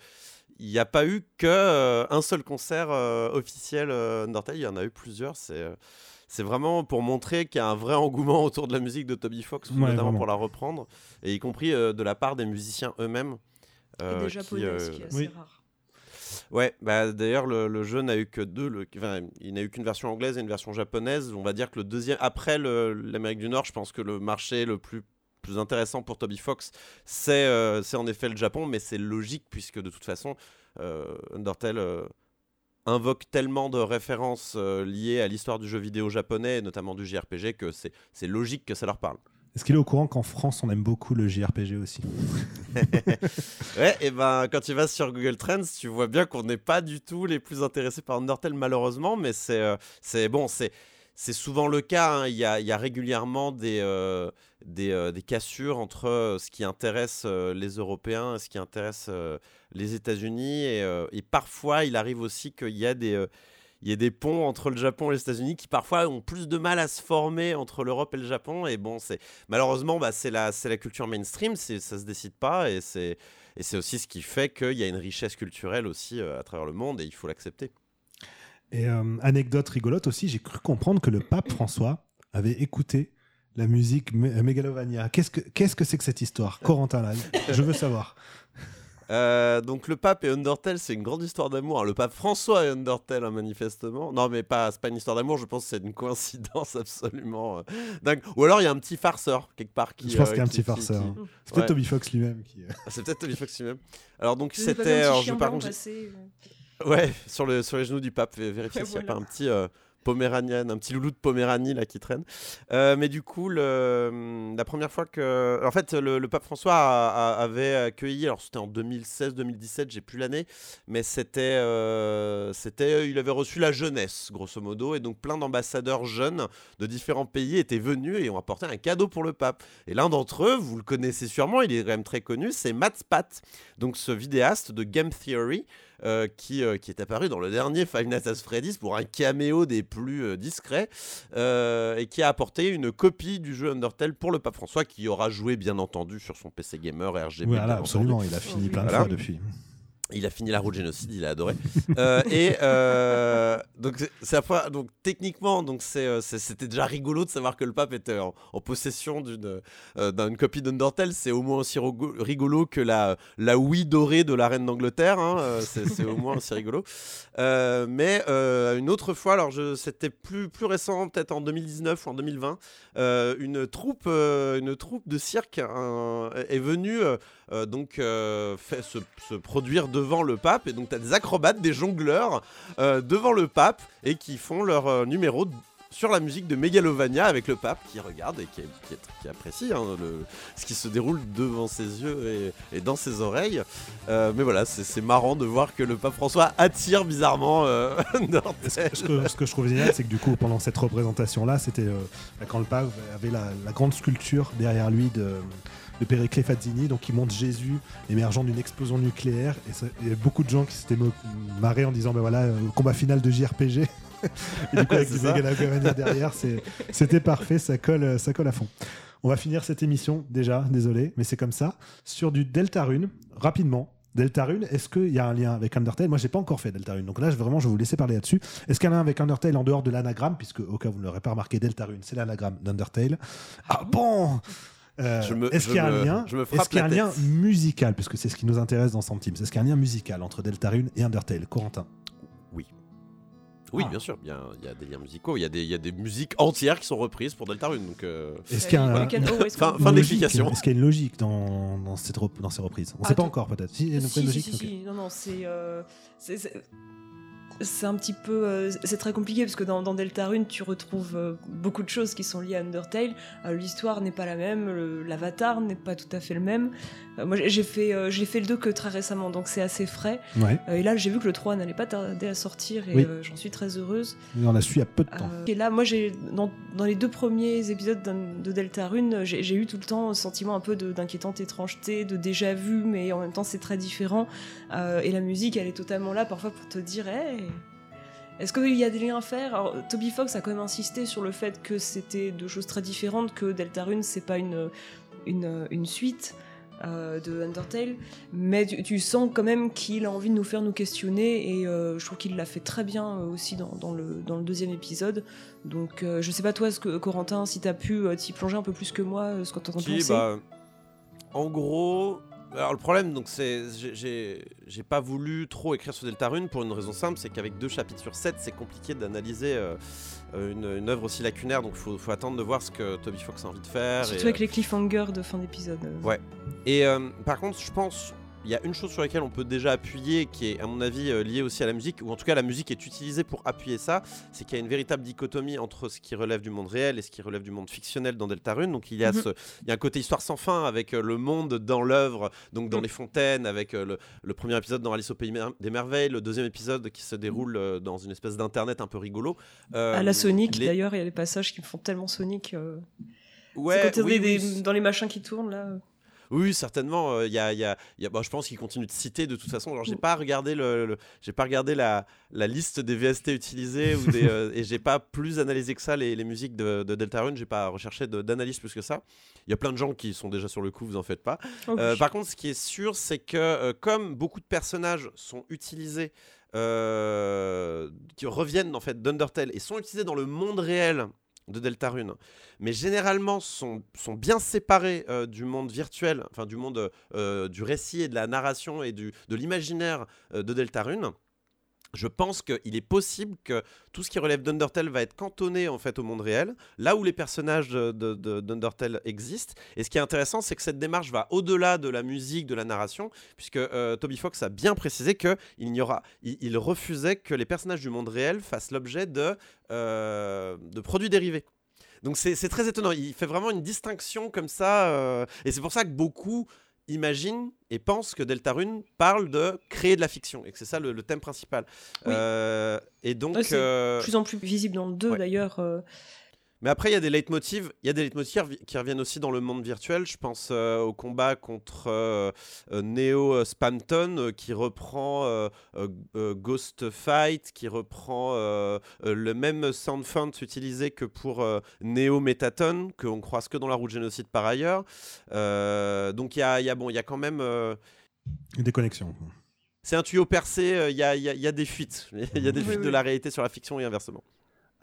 il n'y a pas eu que un seul concert officiel Undertale, il y en a eu plusieurs. C'est c'est vraiment pour montrer qu'il y a un vrai engouement autour de la musique de Toby Fox, Ouais, notamment vraiment. pour la reprendre, et y compris euh, de la part des musiciens eux-mêmes. et euh, des qui, japonais, euh, ce qui est assez oui. rare. Ouais, bah d'ailleurs le, le jeu n'a eu que deux, le- enfin, il n'a eu qu'une version anglaise et une version japonaise. On va dire que le deuxième, après l'Amérique du Nord, je pense que le marché le plus plus intéressant pour Toby Fox, c'est euh, c'est en effet le Japon, mais c'est logique puisque de toute façon, euh, Undertale euh, invoque tellement de références euh, liées à l'histoire du jeu vidéo japonais, notamment du JRPG, que c'est logique que ça leur parle. Est-ce qu'il est au courant qu'en France, on aime beaucoup le JRPG aussi? Ouais, et ben quand tu vas sur Google Trends, tu vois bien qu'on n'est pas du tout les plus intéressés par Undertale malheureusement, mais c'est euh, c'est bon, c'est c'est souvent le cas. hein. Il y, a, régulièrement des euh, euh, des cassures entre euh, ce qui intéresse les Européens et ce qui intéresse les États-Unis, et, parfois il arrive aussi qu'il y a des ponts entre le Japon et les États-Unis qui parfois ont plus de mal à se former entre l'Europe et le Japon. Et bon, c'est malheureusement, bah, c'est la, la culture mainstream, ça se décide pas. Et c'est, aussi ce qui fait qu'il y a une richesse culturelle aussi à travers le monde et il faut l'accepter. Et euh, anecdote rigolote aussi, j'ai cru comprendre que le pape François avait écouté la musique Mé- Megalovania. Qu'est-ce que qu'est-ce que c'est que cette histoire Corentin, là, je veux savoir. Euh, donc le pape et Undertale, c'est une grande histoire d'amour. Le pape François et Undertale, hein, manifestement. Non, mais pas, c'est pas une histoire d'amour. Je pense que c'est une coïncidence absolument euh, dingue. Ou alors il y a un petit farceur quelque part qui. Je pense euh, qu'il y a un qui- petit qui- farceur. qui- hein. C'est peut-être Ouais. Toby Fox lui-même qui. euh, Ah, C'est peut-être Toby Fox lui-même. Alors donc Je sais pas, c'était. alors, je- par contre, passé, euh. Ouais, sur, le, sur les genoux du pape, vé- vérifier s'il n'y a pas un petit euh, Poméranian, un petit loulou de Poméranie là qui traîne. Euh, mais du coup, le, la première fois que. En fait, le, le pape François a- a- avait accueilli, alors c'était en 2016-2017, j'ai plus l'année, mais c'était. euh, c'était il avait reçu la jeunesse, grosso modo, et donc plein d'ambassadeurs jeunes de différents pays étaient venus et ont apporté un cadeau pour le pape. Et l'un d'entre eux, vous le connaissez sûrement, il est quand même très connu, c'est Matt Pat, donc ce vidéaste de Game Theory. Qui, qui est apparu dans le dernier Five Nights at Freddy's pour un caméo des plus discrets et qui a apporté une copie du jeu Undertale pour le pape François qui aura joué bien entendu sur son PC gamer RGB. Voilà, absolument, il a fini plein de fois depuis. Il a fini la route génocide, il a adoré. Euh, et euh, donc c'est fois, donc techniquement, donc euh, c'était déjà rigolo de savoir que le pape était en, possession d'une d'une copie d'Undertale. C'est au moins aussi rigolo que la la Wii dorée de la reine d'Angleterre. Hein, c'est au moins aussi rigolo. mais une autre fois, alors c'était plus plus récent, peut-être en 2019 ou en 2020, une troupe une troupe de cirque est venue donc fait, se, produire devant le pape. Et donc, tu as des acrobates, des jongleurs euh, devant le pape et qui font leur euh, numéro sur la musique de Megalovania avec le pape qui regarde et qui, apprécie hein, ce qui se déroule devant ses yeux et, dans ses oreilles. Euh, mais voilà, c'est marrant de voir que le pape François attire bizarrement ce, que, ce, que, je trouve génial, c'est que du coup, pendant cette représentation-là, c'était quand le pape avait la, grande sculpture derrière lui de de Périclé Fazzini, donc qui montre Jésus émergeant d'une explosion nucléaire. Et il y a beaucoup de gens qui s'étaient marrés en disant ben voilà, euh, combat final de JRPG. et du coup, avec du derrière, c'était parfait, ça colle, ça colle à fond. On va finir cette émission déjà, désolé, mais c'est comme ça. Sur du Deltarune, rapidement, Deltarune, est-ce qu'il y a un lien avec Undertale? Moi, j'ai pas encore fait Deltarune, donc là, vraiment, je vais vous laisser parler là-dessus. Est-ce qu'il y a un lien avec Undertale en dehors de l'anagramme, puisque au cas où vous ne l'aurez pas remarqué, Deltarune, c'est l'anagramme d'Undertale. Ah bon? Euh, est-ce qu'il y a un lien Est-ce qu'il y a un lien musical Puisque c'est ce qui nous intéresse dans Teams. Est-ce qu'il y a un lien musical entre Deltarune et Undertale Corentin Oui. Oui, ah. bien sûr, il y, a, des liens musicaux, il y, a des, y a des musiques entières qui sont reprises pour Deltarune. Donc, euh, Est-ce qu'il y a un... fin, fin d'explication. Est-ce qu'il y a une logique dans, dans, ces, dans ces reprises? On ne sait pas encore peut-être. Si, si, si, logique, si, Non, non, c'est euh, c'est un petit peu. Euh, c'est très compliqué parce que dans, dans Deltarune, tu retrouves euh, beaucoup de choses qui sont liées à Undertale. Euh, l'histoire n'est pas la même, l'avatar n'est pas tout à fait le même. moi, j'ai fait, j'ai fait le 2 que très récemment, donc c'est assez frais. et là, j'ai vu que le 3 n'allait pas tarder à sortir et j'en suis très heureuse. on la suit à peu de temps. et là, moi, j'ai dans, dans, les deux premiers épisodes de Deltarune, j'ai eu tout le temps un sentiment un peu d'inquiétante étrangeté, de déjà vu, mais en même temps, c'est très différent. et la musique, elle est totalement là parfois pour te dire, hey, est-ce qu'il y a des liens à faire? Alors, Toby Fox a quand même insisté sur le fait que c'était deux choses très différentes, que Deltarune, c'est pas une, une, suite. Euh, de Undertale, mais tu, sens quand même qu'il a envie de nous faire nous questionner et euh, je trouve qu'il l'a fait très bien euh, aussi dans, le, dans le deuxième épisode. Donc je sais pas toi, ce que, Corentin, si t'as pu t'y plonger un peu plus que moi, ce que t'en penses. Bah, en gros, alors le problème, donc c'est, j'ai pas voulu trop écrire sur Deltarune pour une raison simple, c'est qu'avec deux chapitres sur 7, c'est compliqué d'analyser euh, euh, une, une, œuvre aussi lacunaire, donc faut, faut attendre de voir ce que Toby Fox a envie de faire. Surtout avec les cliffhangers de fin d'épisode. Ouais. Et par contre, je pense, il y a une chose sur laquelle on peut déjà appuyer, qui est à mon avis euh, liée aussi à la musique, ou en tout cas la musique est utilisée pour appuyer ça, c'est qu'il y a une véritable dichotomie entre ce qui relève du monde réel et ce qui relève du monde fictionnel dans Deltarune. Donc il y a, mhm. ce, il y a un côté histoire sans fin avec euh, le monde dans l'œuvre, donc dans mhm. les fontaines, avec euh, le, premier épisode dans Alice au Pays des Merveilles, le deuxième épisode qui se déroule dans une espèce d'internet un peu rigolo. à la Sonic d'ailleurs, il y a des passages qui me font tellement Sonic. Ouais, dans les machins qui tournent là. Oui, certainement. Il y a, y a, je pense qu'il continue de citer de toute façon. Alors, j'ai mm. pas regardé le, j'ai pas regardé la, la, liste des VST utilisés ou des, euh, et j'ai pas plus analysé que ça les, les musiques de, de Deltarune. J'ai pas recherché d'analyse plus que ça. Il y a plein de gens qui sont déjà sur le coup, vous en faites pas. Oh, euh, par contre, ce qui est sûr, c'est que euh, comme beaucoup de personnages sont utilisés qui reviennent en fait d'Undertale et sont utilisés dans le monde réel de Deltarune, mais généralement sont, sont bien séparés euh, du monde virtuel, enfin du monde euh, du récit et de la narration et du, de l'imaginaire euh, de Deltarune je pense qu'il est possible que tout ce qui relève d'Undertale va être cantonné en fait au monde réel, là où les personnages d'Undertale de, existent. Et ce qui est intéressant, c'est que cette démarche va au-delà de la musique, de la narration, puisque euh, Toby Fox a bien précisé qu'il il, il, refusait que les personnages du monde réel fassent l'objet de, euh, de produits dérivés. Donc c'est très étonnant. Il fait vraiment une distinction comme ça, euh, et c'est pour ça que beaucoup imagine et pense que Deltarune parle de créer de la fiction et que c'est ça le, thème principal. Euh, et donc, c'est euh, plus en plus visible dans le 2 d'ailleurs. Euh, Mais après, il y a des leitmotivs, il y a des leitmotivs qui reviennent aussi dans le monde virtuel. Je pense euh, au combat contre euh, euh, Neo Spamton qui reprend Ghost Fight, qui reprend le même sound font utilisé que pour Neo Metaton, qu'on croise que dans la route génocide par ailleurs. donc il y a, y, a, bon, y a quand même des connexions c'est un tuyau percé, il y, a, y, y, a, des fuites. Il y a des fuites de la réalité sur la fiction et inversement.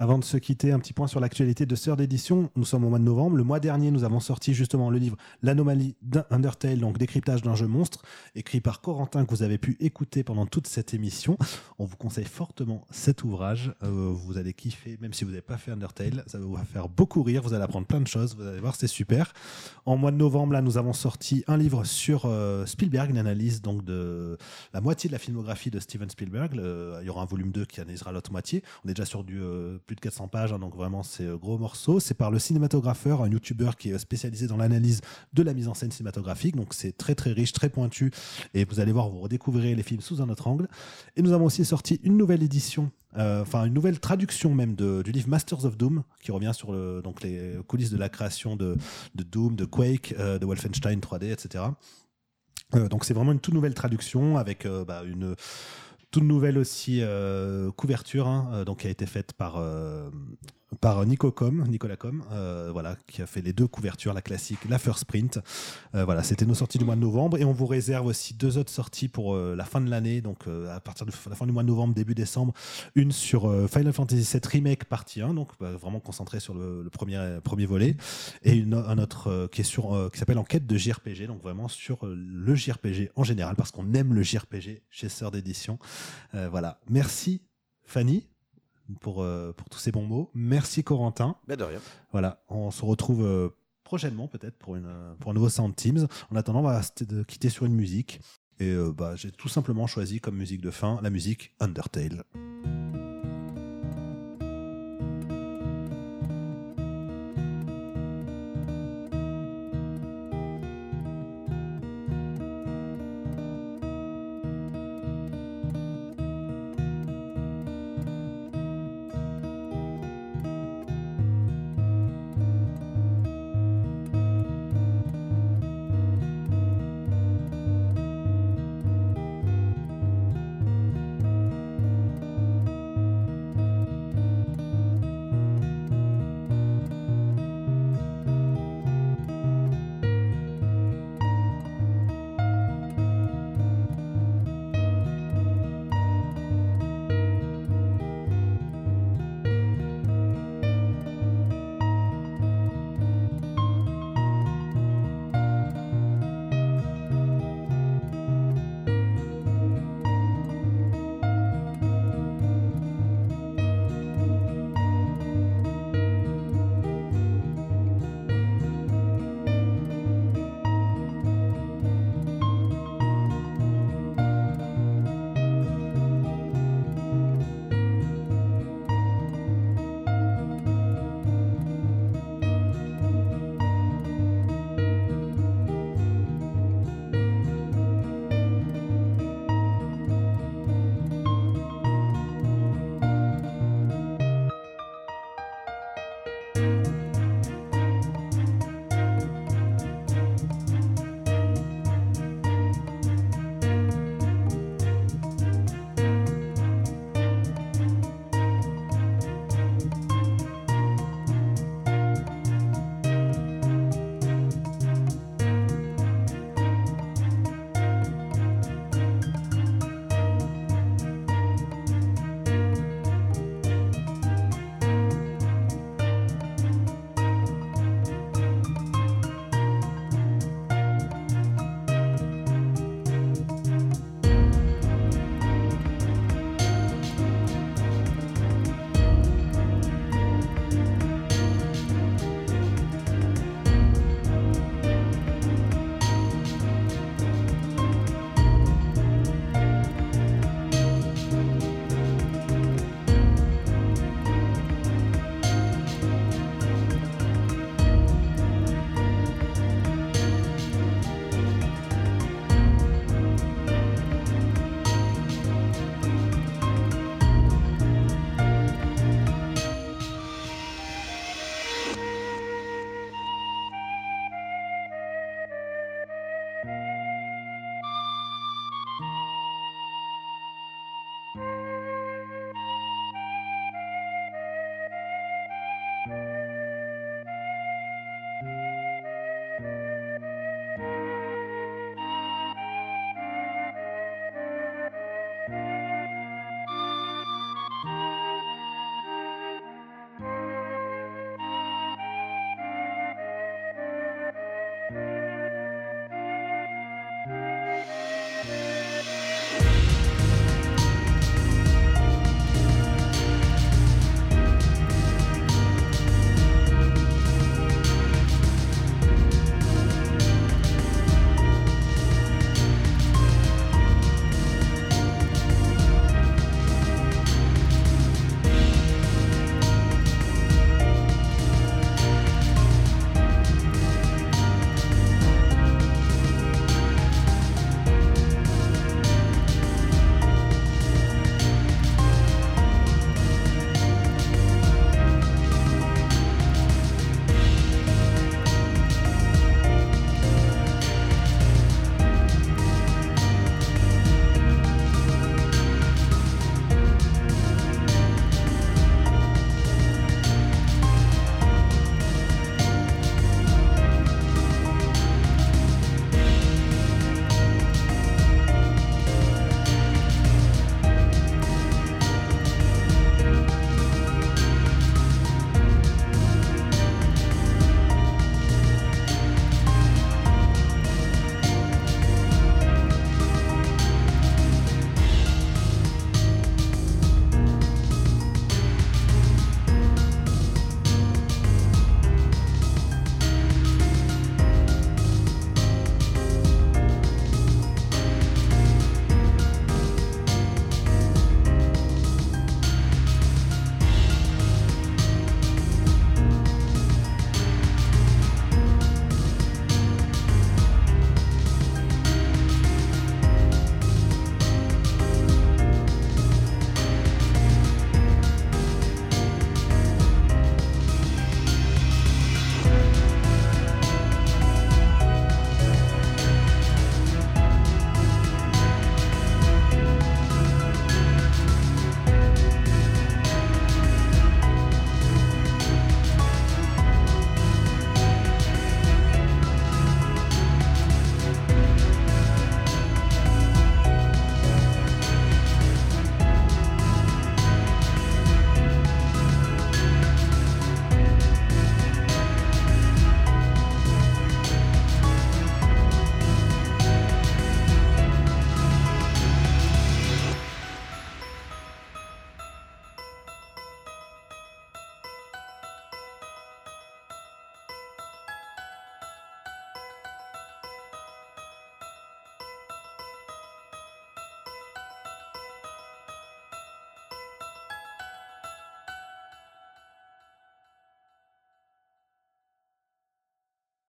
Avant de se quitter, un petit point sur l'actualité de Sœur d'édition. Nous sommes au mois de novembre. Le mois dernier, nous avons sorti justement le livre L'anomalie d'Undertale, donc décryptage d'un jeu monstre, écrit par Corentin, que vous avez pu écouter pendant toute cette émission. On vous conseille fortement cet ouvrage. Euh, vous allez kiffer, même si vous n'avez pas fait Undertale. Ça va vous faire beaucoup rire. Vous allez apprendre plein de choses. Vous allez voir, c'est super. En mois de novembre, là, nous avons sorti un livre sur euh, Spielberg, une analyse donc de la moitié de la filmographie de Steven Spielberg. il y aura un volume 2 qui analysera l'autre moitié. On est déjà sur du euh, plus de 400 pages, hein, donc vraiment c'est euh, gros morceau. C'est par le cinématographeur, un youtubeur qui est spécialisé dans l'analyse de la mise en scène cinématographique, donc c'est très très riche, très pointu, et vous allez voir, vous redécouvrirez les films sous un autre angle. Et nous avons aussi sorti une nouvelle édition euh, enfin une nouvelle traduction même du livre Masters of Doom qui revient sur donc les coulisses de la création de, Doom, de Quake, euh, de Wolfenstein 3D, etc. donc c'est vraiment une toute nouvelle traduction avec bah, une toute nouvelle aussi euh, couverture, hein, euh, donc qui a été faite par euh, par Nico Com, Nicolas Com, euh, voilà, qui a fait les deux couvertures, la classique, la First Print. Euh, voilà, c'était nos sorties du mois de novembre. Et on vous réserve aussi deux autres sorties pour euh, la fin de l'année, donc à partir de la fin du mois de novembre, début décembre, une sur Final Fantasy VII Remake partie 1, donc bah, vraiment concentré sur le, premier, premier volet, et une, un autre qui est sur qui s'appelle Enquête de JRPG, donc vraiment sur le JRPG en général, parce qu'on aime le JRPG chez Sœur d'édition. voilà, merci Fanny pour, euh, pour tous ces bons mots. Merci Corentin. Ben de rien. Voilà, on se retrouve euh, prochainement peut-être pour, une, pour un nouveau Sound Teams. En attendant, on va quitter sur une musique. Et euh, bah, j'ai tout simplement choisi comme musique de fin la musique Undertale.